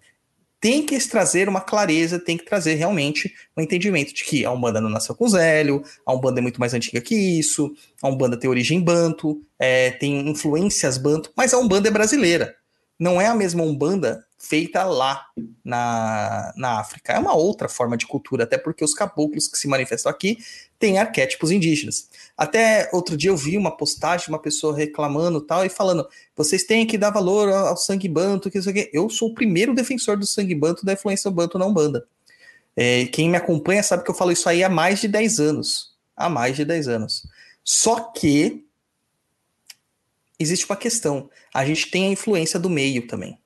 Tem que trazer uma clareza, tem que trazer realmente um entendimento de que a Umbanda não nasceu com Zélio, a Umbanda é muito mais antiga que isso, a Umbanda tem origem banto, é, tem influências banto, mas a Umbanda é brasileira. Não é a mesma Umbanda feita lá na, na África. É uma outra forma de cultura, até porque os caboclos que se manifestam aqui têm arquétipos indígenas. Até outro dia eu vi uma postagem uma pessoa reclamando tal e falando: vocês têm que dar valor ao ao sangue banto, que isso aqui. Eu sou o primeiro defensor do sangue banto, da influência banto na Umbanda. É, quem me acompanha sabe que eu falo isso aí há mais de 10 anos. Há mais de 10 anos. Só que existe uma questão. A gente tem a influência do meio também.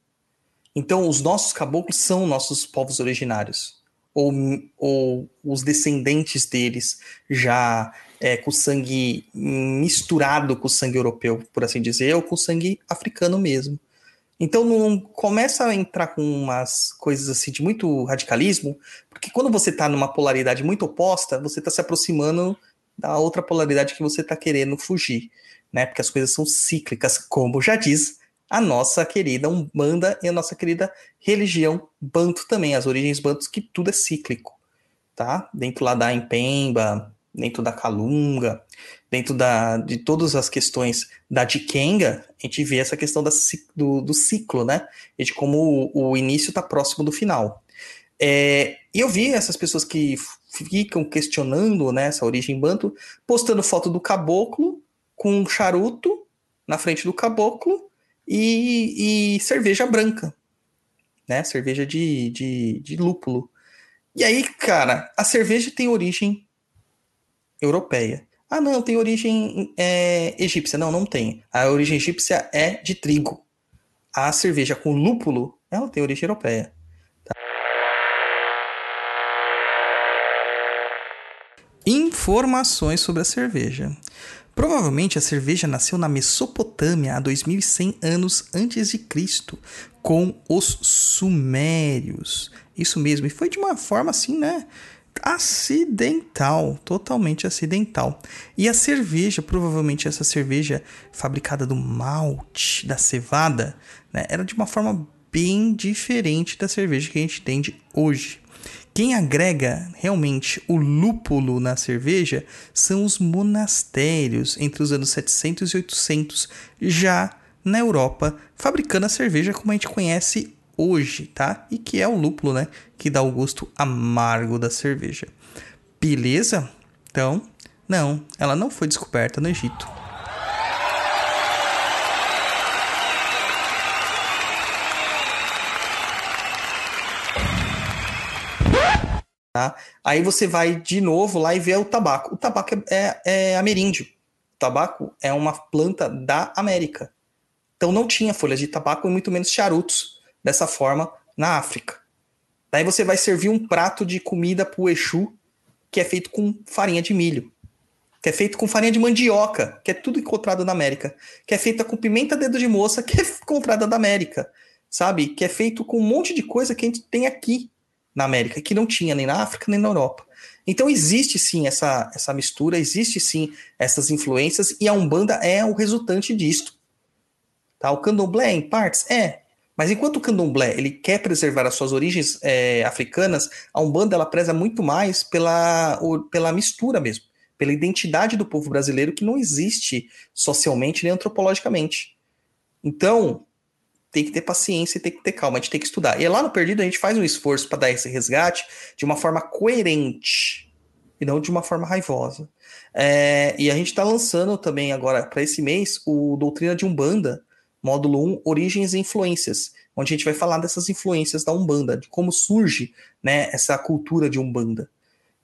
Então, os nossos caboclos são nossos povos originários. Ou, ou os descendentes deles já é, com sangue misturado com o sangue europeu, por assim dizer, ou com sangue africano mesmo. Então não começa a entrar com umas coisas assim de muito radicalismo, porque quando você está numa polaridade muito oposta, você está se aproximando da outra polaridade que você está querendo fugir, né? Porque as coisas são cíclicas, como já diz a nossa querida Umbanda e a nossa querida religião Banto também, as origens Bantos, que tudo é cíclico, tá? Dentro lá da Impemba, dentro da Calunga, dentro da, de todas as questões da Dikenga, a gente vê essa questão da, do, do ciclo, né? E de como o, o início está próximo do final. É, e eu vi essas pessoas que ficam questionando né, essa origem banto, postando foto do caboclo com um charuto na frente do caboclo e, e cerveja branca, né? Cerveja de, de, de lúpulo. E aí, cara, a cerveja tem origem europeia. Ah, não, tem origem é, egípcia. Não, não tem. A origem egípcia é de trigo. A cerveja com lúpulo, ela tem origem europeia. Tá? Informações sobre a cerveja. Provavelmente a cerveja nasceu na Mesopotâmia há 2100 anos antes de Cristo, com os sumérios. Isso mesmo, e foi de uma forma assim, né? Acidental, totalmente acidental. E a cerveja, provavelmente essa cerveja fabricada do malte, da cevada, né, era de uma forma bem diferente da cerveja que a gente tem hoje. Quem agrega realmente o lúpulo na cerveja são os monastérios entre os anos 700 e 800, já na Europa, fabricando a cerveja como a gente conhece hoje, tá? E que é o lúpulo, né? Que dá o gosto amargo da cerveja. Beleza? Então, não, ela não foi descoberta no Egito. Tá? Aí você vai de novo lá e vê o tabaco. O tabaco é, é, é ameríndio. O tabaco é uma planta da América. Então não tinha folhas de tabaco e muito menos charutos dessa forma na África. Daí você vai servir um prato de comida para o Exu que é feito com farinha de milho, que é feito com farinha de mandioca, que é tudo encontrado na América, que é feita com pimenta dedo de moça, [laughs] que é encontrada da América, sabe? Que é feito com um monte de coisa que a gente tem aqui na América, que não tinha nem na África nem na Europa. Então existe sim essa, essa mistura, existe sim essas influências, e a Umbanda é o resultante disto. Tá? O candomblé, em partes, é. Mas enquanto o candomblé ele quer preservar as suas origens é, africanas, a Umbanda ela preza muito mais pela, pela mistura mesmo, pela identidade do povo brasileiro que não existe socialmente nem antropologicamente. Então, tem que ter paciência e tem que ter calma, a gente tem que estudar. E lá no Perdido a gente faz um esforço para dar esse resgate de uma forma coerente e não de uma forma raivosa. É, e a gente está lançando também agora para esse mês o Doutrina de Umbanda, módulo 1, Origens e Influências, onde a gente vai falar dessas influências da Umbanda, de como surge né, essa cultura de Umbanda.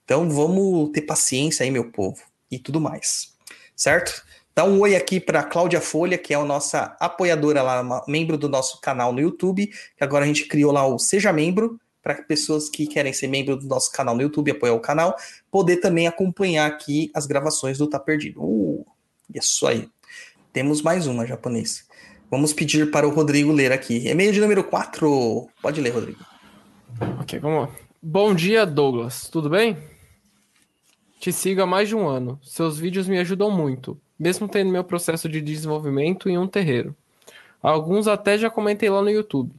Então vamos ter paciência aí, meu povo, e tudo mais. Certo? Dá um oi aqui para Cláudia Folha, que é a nossa apoiadora lá, membro do nosso canal no YouTube, que agora a gente criou lá o Seja Membro, para pessoas que querem ser membro do nosso canal no YouTube, apoiar o canal, poder também acompanhar aqui as gravações do Tá Perdido. Uh, isso aí. Temos mais uma, japonês. Vamos pedir para o Rodrigo ler aqui. E-mail de número 4. Pode ler, Rodrigo. Ok, vamos lá. Bom dia, Douglas. Tudo bem? Te sigo há mais de um ano. Seus vídeos me ajudam muito, mesmo tendo meu processo de desenvolvimento em um terreiro. Alguns até já comentei lá no YouTube.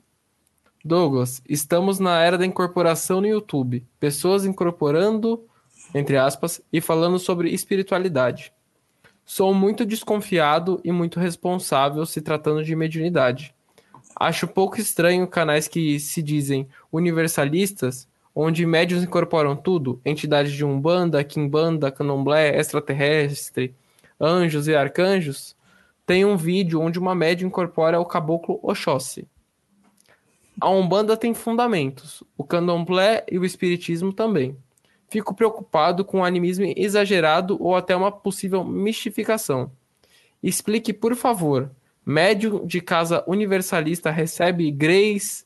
Douglas, estamos na era da incorporação no YouTube. Pessoas incorporando, entre aspas, e falando sobre espiritualidade. Sou muito desconfiado e muito responsável se tratando de mediunidade. Acho pouco estranho canais que se dizem universalistas, onde médios incorporam tudo, entidades de Umbanda, Kimbanda, Candomblé, extraterrestre, anjos e arcanjos, tem um vídeo onde uma média incorpora o caboclo Oxóssi. A Umbanda tem fundamentos, o Candomblé e o Espiritismo também fico preocupado com o animismo exagerado ou até uma possível mistificação. Explique, por favor. Médium de casa universalista recebe Greys,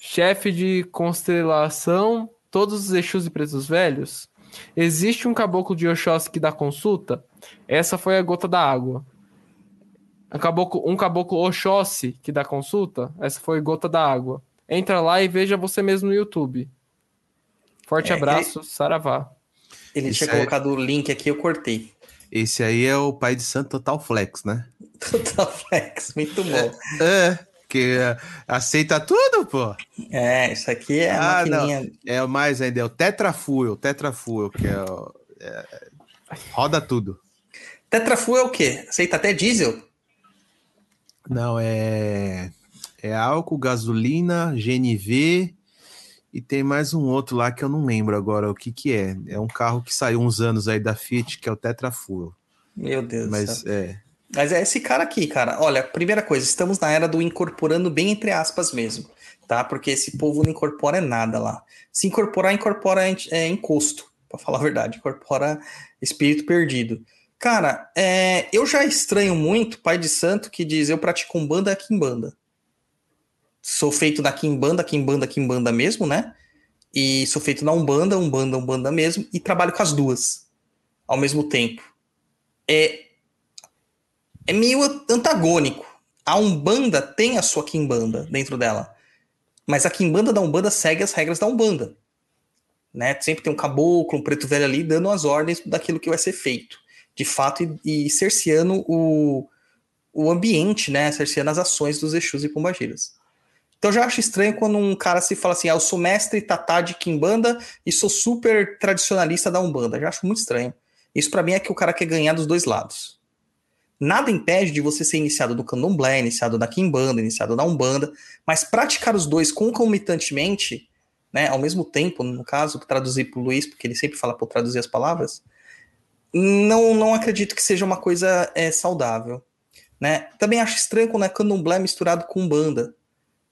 chefe de constelação, todos os Exus e Pretos Velhos? Existe um caboclo de Oxóssi que dá consulta? Essa foi a gota da água. Um caboclo, um caboclo Oxóssi que dá consulta? Essa foi a gota da água. Entra lá e veja você mesmo no YouTube. Forte É, abraço, Saravá. Ele Isso tinha é- colocado o link aqui, eu cortei. Esse aí é o pai de santo Total Flex, né? [laughs] Total Flex, muito bom. É, que é, aceita tudo, pô. É, isso aqui é a Ah, não. maquininha. É o mais ainda, é o Tetrafuel, Tetrafuel, que é, o- é- roda tudo. Tetrafuel é o quê? Aceita até diesel? Não, é é álcool, gasolina, GNV e tem mais um outro lá que eu não lembro agora o que que é. É um carro que saiu uns anos aí da Fiat, que é o Tetrafuel. Meu Deus do Mas céu. é, Mas é esse cara aqui, cara. Olha, primeira coisa, estamos na era do incorporando bem entre aspas mesmo, tá? Porque esse povo não incorpora nada lá. Se incorporar, incorpora é, encosto, pra falar a verdade. Incorpora espírito perdido. Cara, é, eu já estranho muito pai de santo que diz eu pratico umbanda, quimbanda. Sou feito da quimbanda, quimbanda, quimbanda mesmo, né? E sou feito na umbanda, umbanda, umbanda mesmo. E trabalho com as duas ao mesmo tempo. é, é meio antagônico. A Umbanda tem a sua Kimbanda dentro dela. Mas a Kimbanda da Umbanda segue as regras da Umbanda. Né? Sempre tem um caboclo, um preto velho ali, dando as ordens daquilo que vai ser feito. De fato, e, e cerceando o, o ambiente, né? Cerceando as ações dos Exus e Pombagiras. Então eu já acho estranho quando um cara se fala assim, ah, eu sou mestre tatá de Kimbanda e sou super tradicionalista da Umbanda. Já acho muito estranho. Isso para mim é que o cara quer ganhar dos dois lados. Nada impede de você ser iniciado no candomblé, iniciado na Kimbanda, iniciado na Umbanda, mas praticar os dois concomitantemente, né, ao mesmo tempo, no caso, traduzir para o Luiz, porque ele sempre fala para traduzir as palavras, não, não acredito que seja uma coisa é, saudável. Né? Também acho estranho quando é candomblé misturado com Umbanda.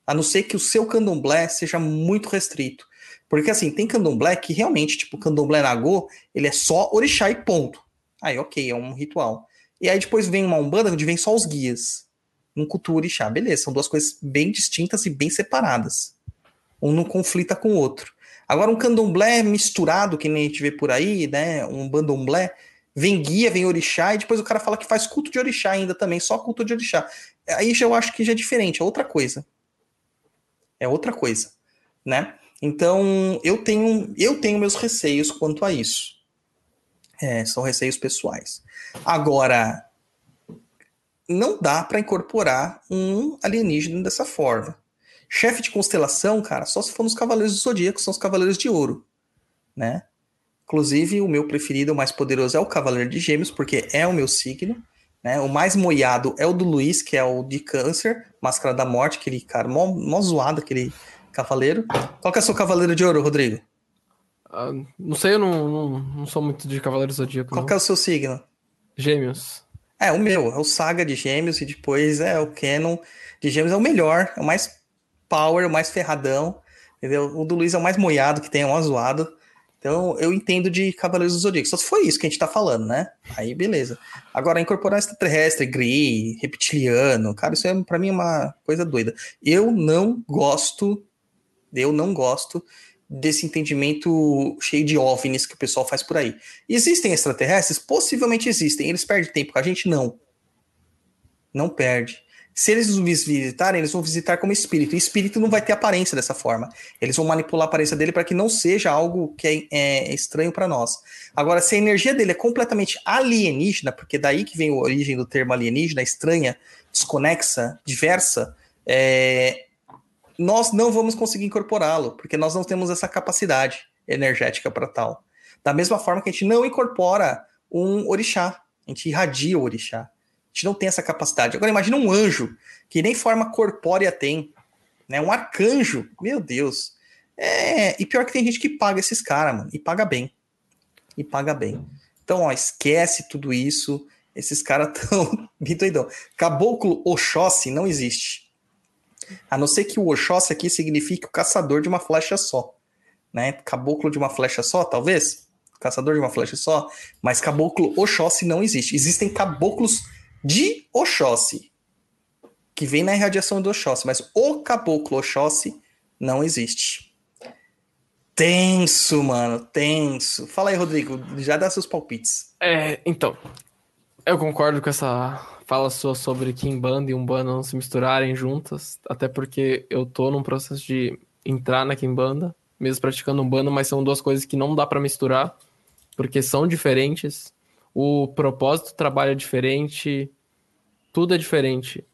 A não ser que o seu candomblé seja muito restrito. Porque assim, tem candomblé que realmente, tipo, candomblé nagô, ele é só orixá e ponto. Aí, ok, é um ritual. E aí depois vem uma umbanda onde vem só os guias. Um culto orixá. Beleza, são duas coisas bem distintas e bem separadas. Um não conflita com o outro. Agora, um candomblé misturado, que nem a gente vê por aí, né? Um bandomblé, vem guia, vem orixá, e depois o cara fala que faz culto de orixá ainda também, só culto de orixá. Aí já eu acho que já é diferente, é outra coisa é outra coisa, né? Então eu tenho eu tenho meus receios quanto a isso. É, são receios pessoais. Agora não dá para incorporar um alienígena dessa forma. Chefe de constelação, cara, só se for nos Cavaleiros do Zodíaco, são os Cavaleiros de Ouro, né? Inclusive, o meu preferido, o mais poderoso, é o Cavaleiro de Gêmeos, porque é o meu signo. Né? O mais moiado é o do Luiz, que é o de câncer, Máscara da Morte, aquele cara mó, mó zoado, aquele cavaleiro. Qual que é o seu cavaleiro de ouro, Rodrigo? Ah, não sei, eu não, não, não sou muito de Cavaleiro Zodíaco. Qual não. que é o seu signo? Gêmeos. É, o meu, é o Saga de Gêmeos, e depois é o Canon de Gêmeos, é o melhor, é o mais power, o mais ferradão, entendeu? O do Luiz é o mais moiado que tem, é um zoado. Então, eu entendo de Cavaleiros do Zodíaco. Só se foi isso que a gente tá falando, né? Aí, beleza. Agora, incorporar extraterrestre, gri, reptiliano, cara, isso é para mim uma coisa doida. Eu não gosto, eu não gosto desse entendimento cheio de OVNIs que o pessoal faz por aí. Existem extraterrestres? Possivelmente existem. Eles perdem tempo com a gente? Não. Não perde. Se eles nos visitarem, eles vão visitar como espírito. E espírito não vai ter aparência dessa forma. Eles vão manipular a aparência dele para que não seja algo que é, é estranho para nós. Agora, se a energia dele é completamente alienígena, porque daí que vem a origem do termo alienígena, estranha, desconexa, diversa, é, nós não vamos conseguir incorporá-lo, porque nós não temos essa capacidade energética para tal. Da mesma forma que a gente não incorpora um orixá, a gente irradia o orixá gente não tem essa capacidade. Agora imagina um anjo que nem forma corpórea tem, né? Um arcanjo, meu Deus. É, e pior que tem gente que paga esses caras, mano, e paga bem. E paga bem. Então, ó, esquece tudo isso. Esses caras [laughs] tão doidão. Caboclo Oxóssi não existe. A não ser que o Oxóssi aqui signifique o caçador de uma flecha só. Né? Caboclo de uma flecha só, talvez? Caçador de uma flecha só. Mas caboclo Oxóssi não existe. Existem caboclos de Oxóssi, que vem na irradiação do Oxóssi, mas o caboclo Oxóssi não existe. Tenso, mano, tenso. Fala aí, Rodrigo, já dá seus palpites. É, então, eu concordo com essa fala sua sobre Kimbanda e Umbanda não se misturarem juntas, até porque eu tô num processo de entrar na Kimbanda, mesmo praticando Umbanda, mas são duas coisas que não dá para misturar, porque são diferentes. O propósito do trabalho é diferente, tudo é diferente.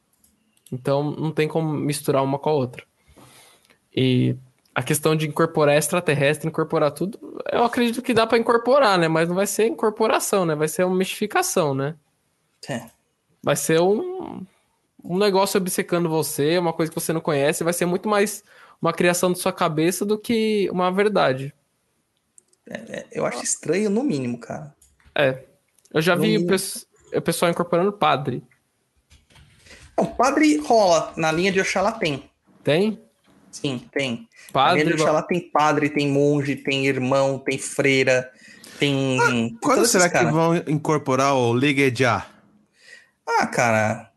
Então não tem como misturar uma com a outra. E a questão de incorporar extraterrestre, incorporar tudo, eu acredito que dá para incorporar, né? Mas não vai ser incorporação, né? Vai ser uma mistificação, né? É. Vai ser um, um negócio obcecando você, uma coisa que você não conhece, vai ser muito mais uma criação de sua cabeça do que uma verdade. É, é, eu acho estranho, no mínimo, cara. É. Eu já No vi mínimo. o pessoal incorporando padre. Não, padre rola. Na linha de Oxalá tem. Tem? Sim, tem. Na Padre. linha de Oxalá tem padre, tem monge, tem irmão, tem freira, tem. tem Quando será que vão incorporar o Liguejá? Ah, cara.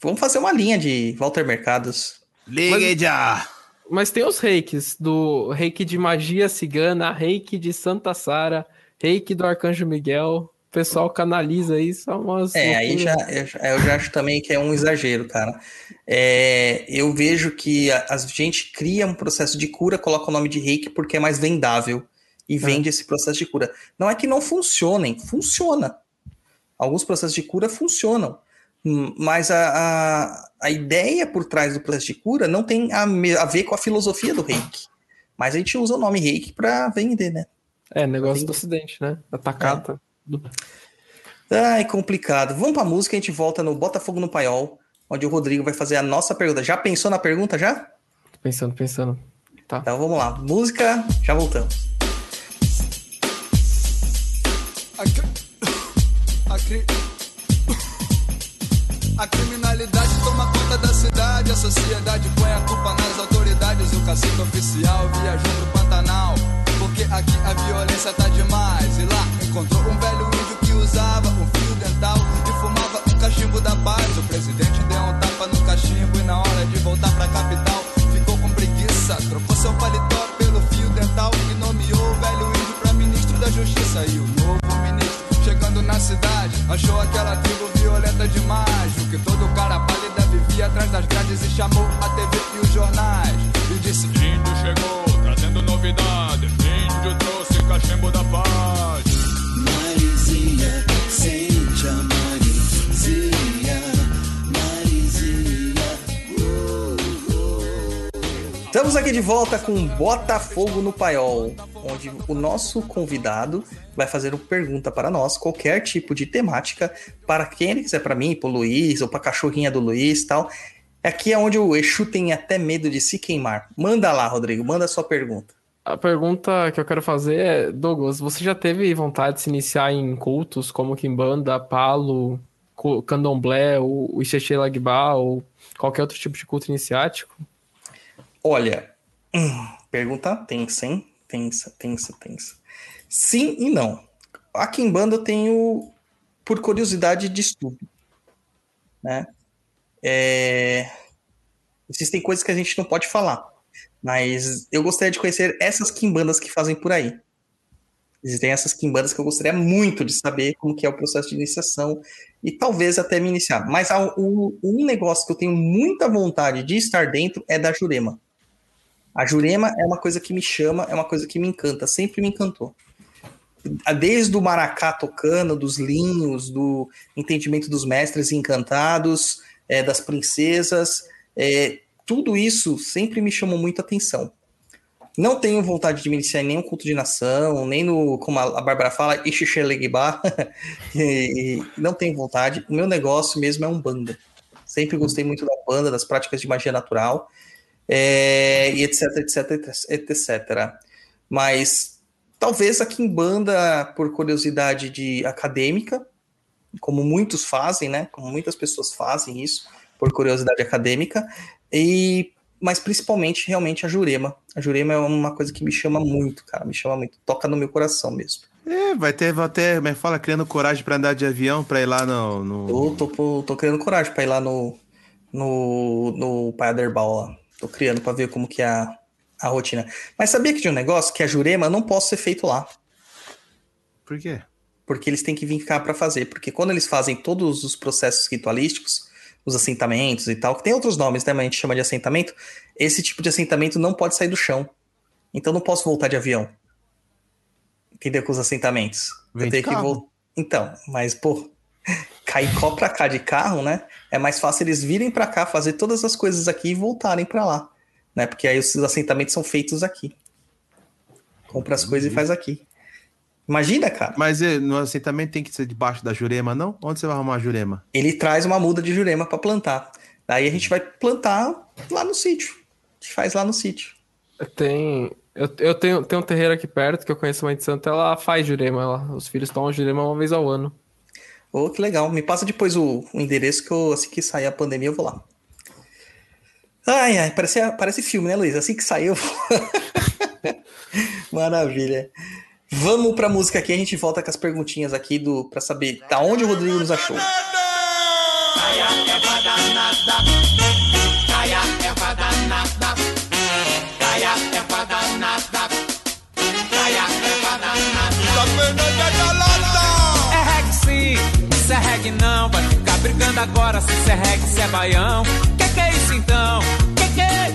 Vamos fazer uma linha de Walter Mercados. Liguejá! Mas tem os reikis, do reiki de magia cigana, reiki de Santa Sara, reiki do Arcanjo Miguel. Pessoal canaliza isso. É, umas É, aí já, eu, já- eu já acho também que é um exagero, cara. É, eu vejo que a, a gente cria um processo de cura, coloca o nome de reiki porque é mais vendável e vende esse processo de cura. Não é que não funcionem, funciona. Alguns processos de cura funcionam, Hum, mas a, a, a ideia por trás do processo de cura não tem a, a ver com a filosofia do reiki. Mas a gente usa o nome reiki para vender, né? É, negócio do ocidente, né? Da tacata. Ai, complicado. Vamos pra música, a gente volta no Botafogo no Paiol, onde o Rodrigo vai fazer a nossa pergunta. Já pensou na pergunta já? Tô pensando, pensando. Tá. Então vamos lá. Música, já voltamos. A, cri- a cri- A criminalidade toma conta da cidade, a sociedade põe a culpa nas autoridades. O cacique oficial viajou pro Pantanal, porque aqui a violência tá demais. E lá encontrou um velho índio que usava um fio dental e fumava um cachimbo da paz. O presidente deu um tapa no cachimbo e na hora de voltar pra capital ficou com preguiça. Trocou seu paletó pelo fio dental e nomeou o velho índio pra ministro da justiça. E o novo ministro Chegando na cidade, achou aquela tribo violenta demais. O que todo cara pálida vivia atrás das grades e chamou a TV e os jornais. E disse: Índio chegou, trazendo novidade. Índio trouxe cachimbo da paz. Marizinha, sente a Marizinha, Marizinha. Estamos aqui de volta com Botafogo no Paiol, onde o nosso convidado vai fazer uma pergunta para nós, qualquer tipo de temática, para quem ele quiser, para mim, para o Luiz, ou para a cachorrinha do Luiz tal. Aqui é onde o Exu tem até medo de se queimar. Manda lá, Rodrigo, manda a sua pergunta. A pergunta que eu quero fazer é, Douglas, você já teve vontade de se iniciar em cultos como Kimbanda, Palo, Candomblé, o Ixexê Lagbá ou qualquer outro tipo de culto iniciático? Olha, hum, pergunta tensa, hein? Tensa, tensa, tensa. Sim e não. A Kimbanda eu tenho por curiosidade de estudo, né? É, Existem coisas que a gente não pode falar, mas eu gostaria de conhecer essas Kimbandas que fazem por aí. Existem essas Kimbandas que eu gostaria muito de saber como que é o processo de iniciação e talvez até me iniciar. Mas um, um negócio que eu tenho muita vontade de estar dentro é da Jurema. A Jurema é uma coisa que me chama, é uma coisa que me encanta, sempre me encantou. Desde o maracá tocando, dos linhos, do entendimento dos mestres encantados, é, das princesas, é, tudo isso sempre me chamou muita atenção. Não tenho vontade de me iniciar em nenhum culto de nação, nem no, como a Bárbara fala. [laughs] E- e não tenho vontade. O meu negócio mesmo é um banda. Sempre gostei muito da banda, das práticas de magia natural, é, e etc, etc, etc. Mas talvez aqui em banda, por curiosidade de acadêmica, como muitos fazem, né? Como muitas pessoas fazem isso, por curiosidade acadêmica, e mas principalmente realmente a Jurema. A Jurema é uma coisa que me chama muito, cara, me chama muito, toca no meu coração mesmo. É, vai ter, vai ter, como é fala, criando coragem pra andar de avião, pra ir lá no. no... Eu tô, tô, tô criando coragem pra ir lá no, no, no Paderbal lá. Tô criando pra ver como que é a, a rotina. Mas sabia que tinha um negócio que a Jurema não pode ser feito lá. Por quê? Porque eles têm que vir cá pra fazer. Porque quando eles fazem todos os processos ritualísticos, os assentamentos e tal, que tem outros nomes, né? Mas a gente chama de assentamento. Esse tipo de assentamento não pode sair do chão. Então não posso voltar de avião. Entendeu? Com os assentamentos. Vem eu tenho que voltar. Então, mas, pô, [laughs] Caicó pra cá de carro, né? É mais fácil eles virem pra cá, fazer todas as coisas aqui e voltarem pra lá. Né? Porque aí os assentamentos são feitos aqui. Compra as coisas e faz aqui. Imagina, cara. Mas no assentamento tem que ser debaixo da Jurema, não? Onde você vai arrumar a Jurema? Ele traz uma muda de jurema pra plantar. Daí a gente vai plantar lá no sítio. A gente faz lá no sítio. Tem. Eu, eu tenho, tenho um terreiro aqui perto que eu conheço uma de santa, ela faz jurema. Ela, os filhos tomam jurema uma vez ao ano. Ô, que legal. Me passa depois o, o endereço que eu, assim que sair a pandemia, eu vou lá. Ai, ai, parece, parece filme, né, Luiz? Assim que sair, eu vou. [laughs] Maravilha. Vamos pra música aqui, a gente volta com as perguntinhas aqui do para saber da onde o Rodrigo nos achou. Vendo da lata? É agora se cê é reggae, se é baião. Que que é isso então? Que que é?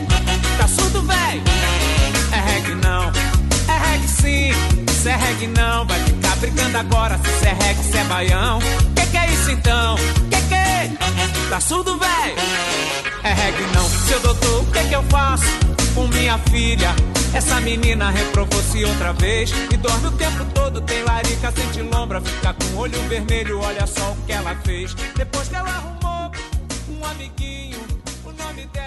Tá surdo, véi? É reggae não, é reggae sim. Se é reggae não, vai ficar brigando agora se é reggae, se é baião. Que que é isso então? Que que? Tá surdo, véi? É reggae não. Seu doutor, o que que eu faço com minha filha? Essa menina reprovou-se outra vez E dorme o tempo todo, tem larica, sente lombra Fica com olho vermelho, olha só o que ela fez Depois que ela arrumou um amiguinho.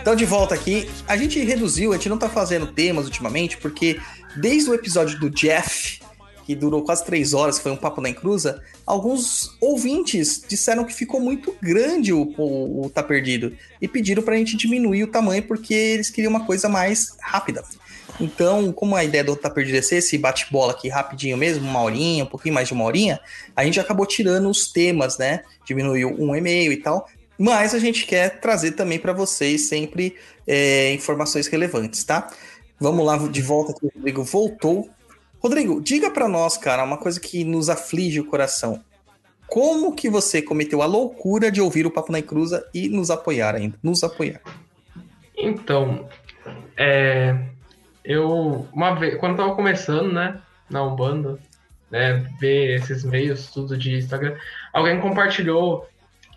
Então, de volta aqui, a gente reduziu, a gente não tá fazendo temas ultimamente, porque desde o episódio do Jeff, que durou quase três horas, foi um papo na encruza, alguns ouvintes disseram que ficou muito grande o, o, o Tá Perdido e pediram pra gente diminuir o tamanho porque eles queriam uma coisa mais rápida. Então, como a ideia do Tá Perdido é ser esse bate-bola aqui rapidinho mesmo, uma horinha, um pouquinho mais de uma horinha, a gente acabou tirando os temas, né? Diminuiu um e-mail e tal. Mas a gente quer trazer também para vocês sempre é, informações relevantes, tá? Vamos lá de volta aqui, o Rodrigo voltou. Rodrigo, diga para nós, cara, uma coisa que nos aflige o coração. Como que você cometeu a loucura de ouvir o Papo na Encruza e nos apoiar ainda? Nos apoiar. Então, é, eu uma vez, quando eu tava começando, né, na Umbanda, né, ver esses meios tudo de Instagram, alguém compartilhou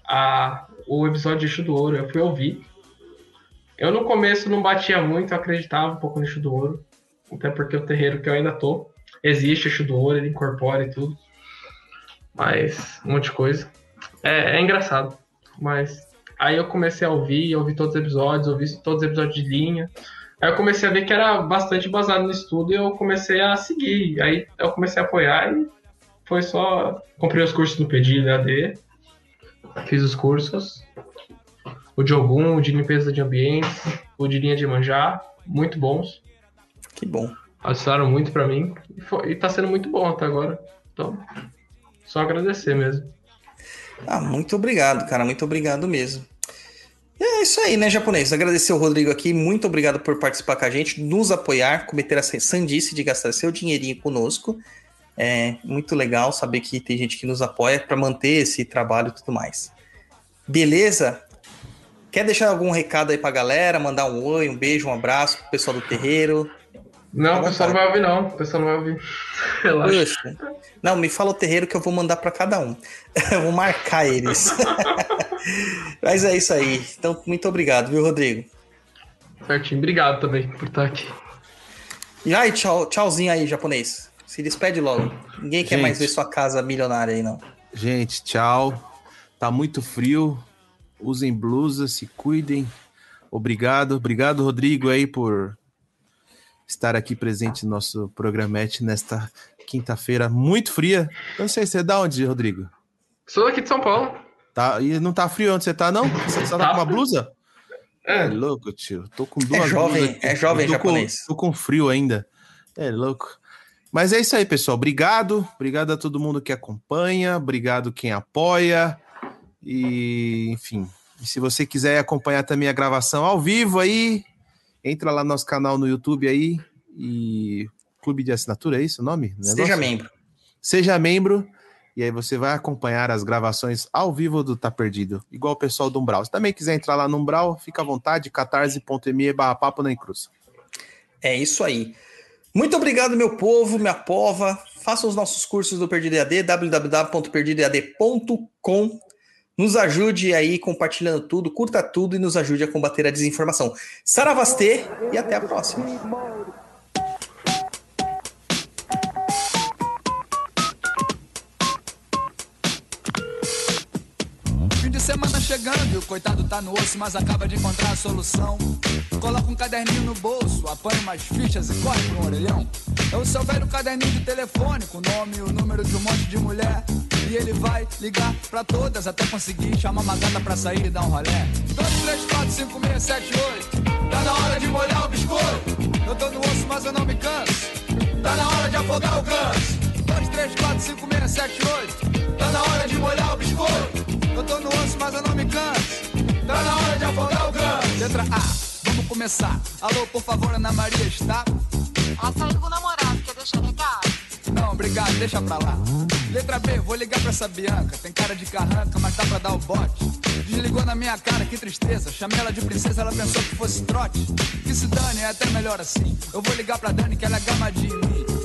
a, o episódio de Exu do Ouro, eu fui ouvir. Eu no começo não batia muito, eu acreditava um pouco no Exu do Ouro, até porque o terreiro que eu ainda tô, existe Exu do Ouro, ele incorpora e tudo. Mas, um monte de coisa. É, é engraçado, mas aí eu comecei a ouvir, ouvi todos os episódios, ouvi todos os episódios de linha. Aí eu comecei a ver que era bastante baseado no estudo e eu comecei a seguir. Aí eu comecei a apoiar e foi só. Comprei os cursos do Pedido AD, fiz os cursos. O de Ogum, o de limpeza de ambientes, o de linha de manjar, muito bons. Que bom. Ajudaram muito pra mim e, foi, e tá sendo muito bom até agora. Então, só agradecer mesmo. Ah, muito obrigado, cara. Muito obrigado mesmo. É isso aí, né, japonês? Agradecer o Rodrigo aqui. Muito obrigado por participar com a gente, nos apoiar, cometer essa sandice de gastar seu dinheirinho conosco. É muito legal saber que tem gente que nos apoia para manter esse trabalho e tudo mais. Beleza? Quer deixar algum recado aí pra galera? Mandar um oi, um beijo, um abraço pro pessoal do terreiro? Não, o pessoal não vai ouvir, não. O pessoal não vai ouvir. Relaxa. Puxa. Não, me fala o terreiro que eu vou mandar para cada um. [laughs] Eu vou marcar eles. [laughs] Mas é isso aí. Então, muito obrigado, viu, Rodrigo? Certinho. Obrigado também por estar aqui. E aí, tchau, tchauzinho aí, japonês. Se despede logo. Ninguém quer Gente. mais ver sua casa milionária aí, não. Gente, tchau. Tá muito frio. Usem blusa, se cuidem. Obrigado. Obrigado, Rodrigo, aí, por estar aqui presente no nosso programete nesta quinta-feira muito fria. Eu não sei, você é da onde, Rodrigo? Sou aqui de São Paulo. Tá, e não tá frio onde você tá, não? Você só tá com uma blusa? É louco, tio. Tô com duas jovem, blusas aqui. é jovem tô com- japonês. tô com frio ainda. É louco. Mas é isso aí, pessoal. Obrigado. Obrigado a todo mundo que acompanha. Obrigado quem apoia. E, enfim, se você quiser acompanhar também a gravação ao vivo aí, entra lá no nosso canal no YouTube aí. E Clube de Assinatura, é isso o nome? do Seja negócio? membro. Seja membro. E aí você vai acompanhar as gravações ao vivo do Tá Perdido, igual o pessoal do Umbral. Se também quiser entrar lá no Umbral, fica à vontade, catarse.me barra papo na encruz. É isso aí. Muito obrigado, meu povo, minha pova. Façam os nossos cursos do Perdido EAD, www.perdidoead.com. Nos ajude aí compartilhando tudo, curta tudo e nos ajude a combater a desinformação. Saravastê e até a próxima. Semana chegando e o coitado tá no osso, mas acaba de encontrar a solução. Coloca um caderninho no bolso, apanha umas fichas e corre pro orelhão. É o seu velho caderninho de telefone, com o nome e o número de um monte de mulher. E ele vai ligar pra todas até conseguir chamar uma gata pra sair e dar um rolé. 2, 3, 4, 5, 6, 7, 8. Tá na hora de molhar o biscoito. Eu tô no osso, mas eu não me canso. Tá na hora de afogar o ganso. 2, 3, 4, 5, 6, 7, 8. Tá na hora de molhar o biscoito. Eu tô no osso, mas eu não me canso. Tá na hora de afogar o ganso. Letra A, vamos começar. Alô, por favor, Ana Maria está? Ela saiu com o namorado, quer deixar recado? Não, obrigado, deixa pra lá. Letra B, vou ligar pra essa Bianca. Tem cara de carranca, mas dá pra dar o bote. Desligou na minha cara, que tristeza. Chamei ela de princesa, ela pensou que fosse trote. Que se dane, é até melhor assim. Eu vou ligar pra Dani, que ela é gamadinha em mim.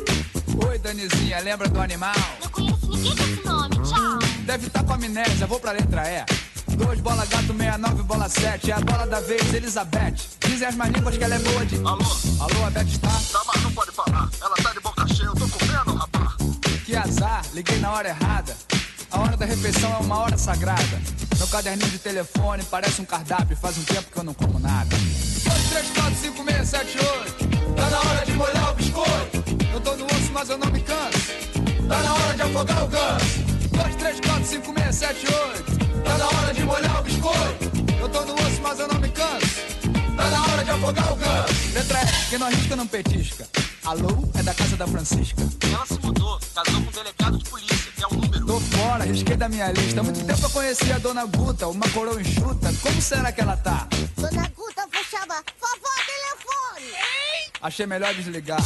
Oi, Danizinha, lembra do animal? Não conheço ninguém com esse nome. Tchau. Deve estar com amnésia, vou pra letra E. Dois bola gato, 69, bola 7. É a bola da vez, Elizabeth. Dizem as línguas que ela é boa de. Alô? Alô, a Beth está? Tá, mas não pode falar. Ela tá de boca cheia, eu tô comendo, rapaz. Que azar, liguei na hora errada. A hora da refeição é uma hora sagrada. Meu caderninho de telefone parece um cardápio. Faz um tempo que eu não como nada. 2, 3, 4, 5, 6, 7, 8. Tá na hora de molhar o biscoito. Eu tô no osso, mas eu não me canso. Tá na hora de afogar o ganso. 2, 3, 4, 5, 6, 7, 8. Tá na hora de molhar o biscoito. Eu tô no osso, mas eu não me canso. Tá na hora de afogar o ganso. Letra E, quem não arrisca não petisca. Alô, é da casa da Francisca. Ela se mudou, casou com um delegado de polícia, que é o número. Tô fora, risquei da minha lista. Há muito tempo eu conheci a dona Guta, uma coroa enxuta. Como será que ela tá? Dona Achei melhor desligar.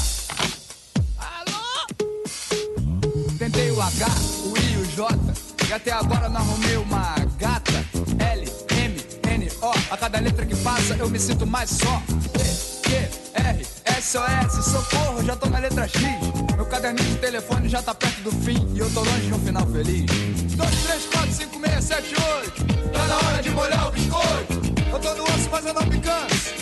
Tentei o H, o I o J. E até agora não arrumei uma gata. L, M, N, O. A cada letra que passa eu me sinto mais só. T, Q, R, S, O, S. Socorro, já tô na letra X. Meu caderninho de telefone já tá perto do fim. E eu tô longe de um final feliz. 2, 3, 4, 5, 6, 7, 8. Tá na hora de molhar o biscoito. Eu tô no osso, mas eu não me canso.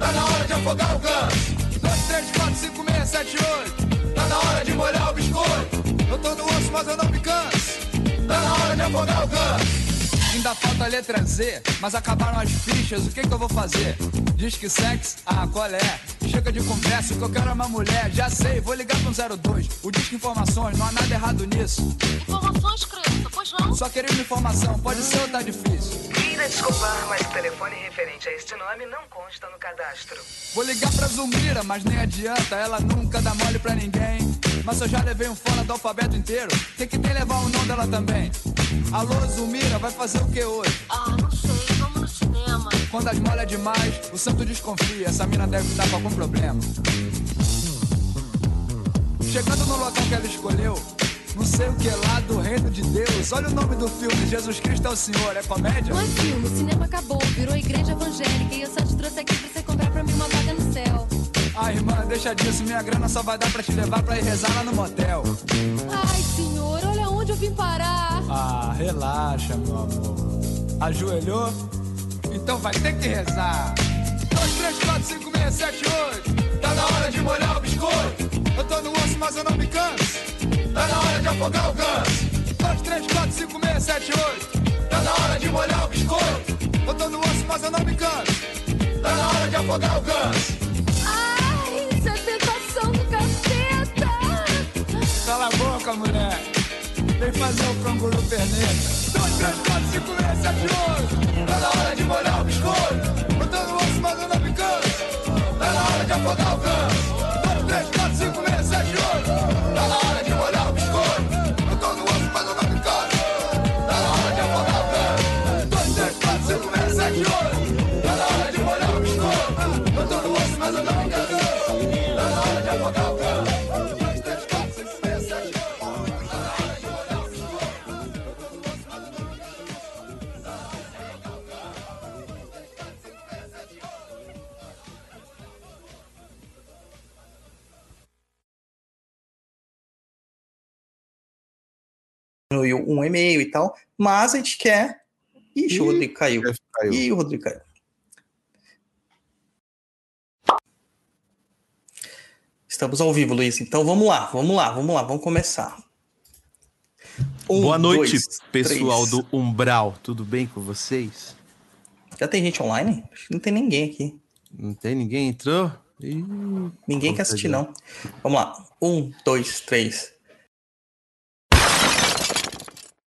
Tá na hora de afogar o ganso. 2, 3, 4, 5, 6, 7, 8. Tá na hora de molhar o biscoito. Eu tô no osso, mas eu não me canso. Tá na hora de afogar o ganso. Ainda falta a letra Z, mas acabaram as fichas, o que que eu vou fazer? Diz que sexo, ah, qual é? Chega de conversa, o que eu quero é uma mulher, já sei, vou ligar pro 02. O disco informações, não há nada errado nisso. Informações, criança, pois não? Só uma informação, pode ser ou tá difícil? Queira desculpar, mas o telefone referente a este nome não consta no cadastro. Vou ligar pra Zumira, mas nem adianta, ela nunca dá mole pra ninguém. Mas eu já levei um fora do alfabeto inteiro, tem que tem levar o nome dela também. Alô, Zumira, vai fazer o que hoje? Ah, não sei. Cinema. Quando as molha demais, o santo desconfia, essa mina deve estar com algum problema. Chegando no local que ela escolheu, não sei o que é lá do reino de Deus. Olha o nome do filme, Jesus Cristo é o Senhor, é comédia? Não é filme, o cinema acabou, virou igreja evangélica e eu só te trouxe aqui pra você comprar pra mim uma vaga no céu. Ah, irmã, deixa disso, minha grana só vai dar pra te levar pra ir rezar lá no motel. Ai, senhor, olha onde eu vim parar. Ah, relaxa, meu amor. Ajoelhou? Então vai ter que rezar. 2, 3, 4, 5, 6, 7, 8. Tá na hora de molhar o biscoito. Eu tô no osso, mas eu não me canso. Tá na hora de afogar o ganso. 2, 3, 4, 5, 6, 7, 8. Tá na hora de molhar o biscoito. Eu tô no osso, mas eu não me canso. Tá na hora de afogar o ganso. Ai, isso é tentação do caceta. Cala a boca, mulher. Vem fazer o canguru perneta. 2, 3, 4, 5, 6, 7, 8. Tá na hora de molhar o biscoito. Tô no osso, não me canso. Tá na hora de afogar o. 2, 3, 4, um e-mail e tal, mas a gente quer. Ixi, o Rodrigo caiu. caiu. Ih, o Rodrigo caiu. Estamos ao vivo, Luiz. Então vamos lá, vamos lá, vamos lá, vamos começar. Um, Boa noite, dois, pessoal três. do Umbral. Tudo bem com vocês? Já tem gente online? Acho que não tem ninguém aqui. Não tem ninguém entrou? Ih, Ninguém quer assistir, não. Vamos lá. Um, dois, três.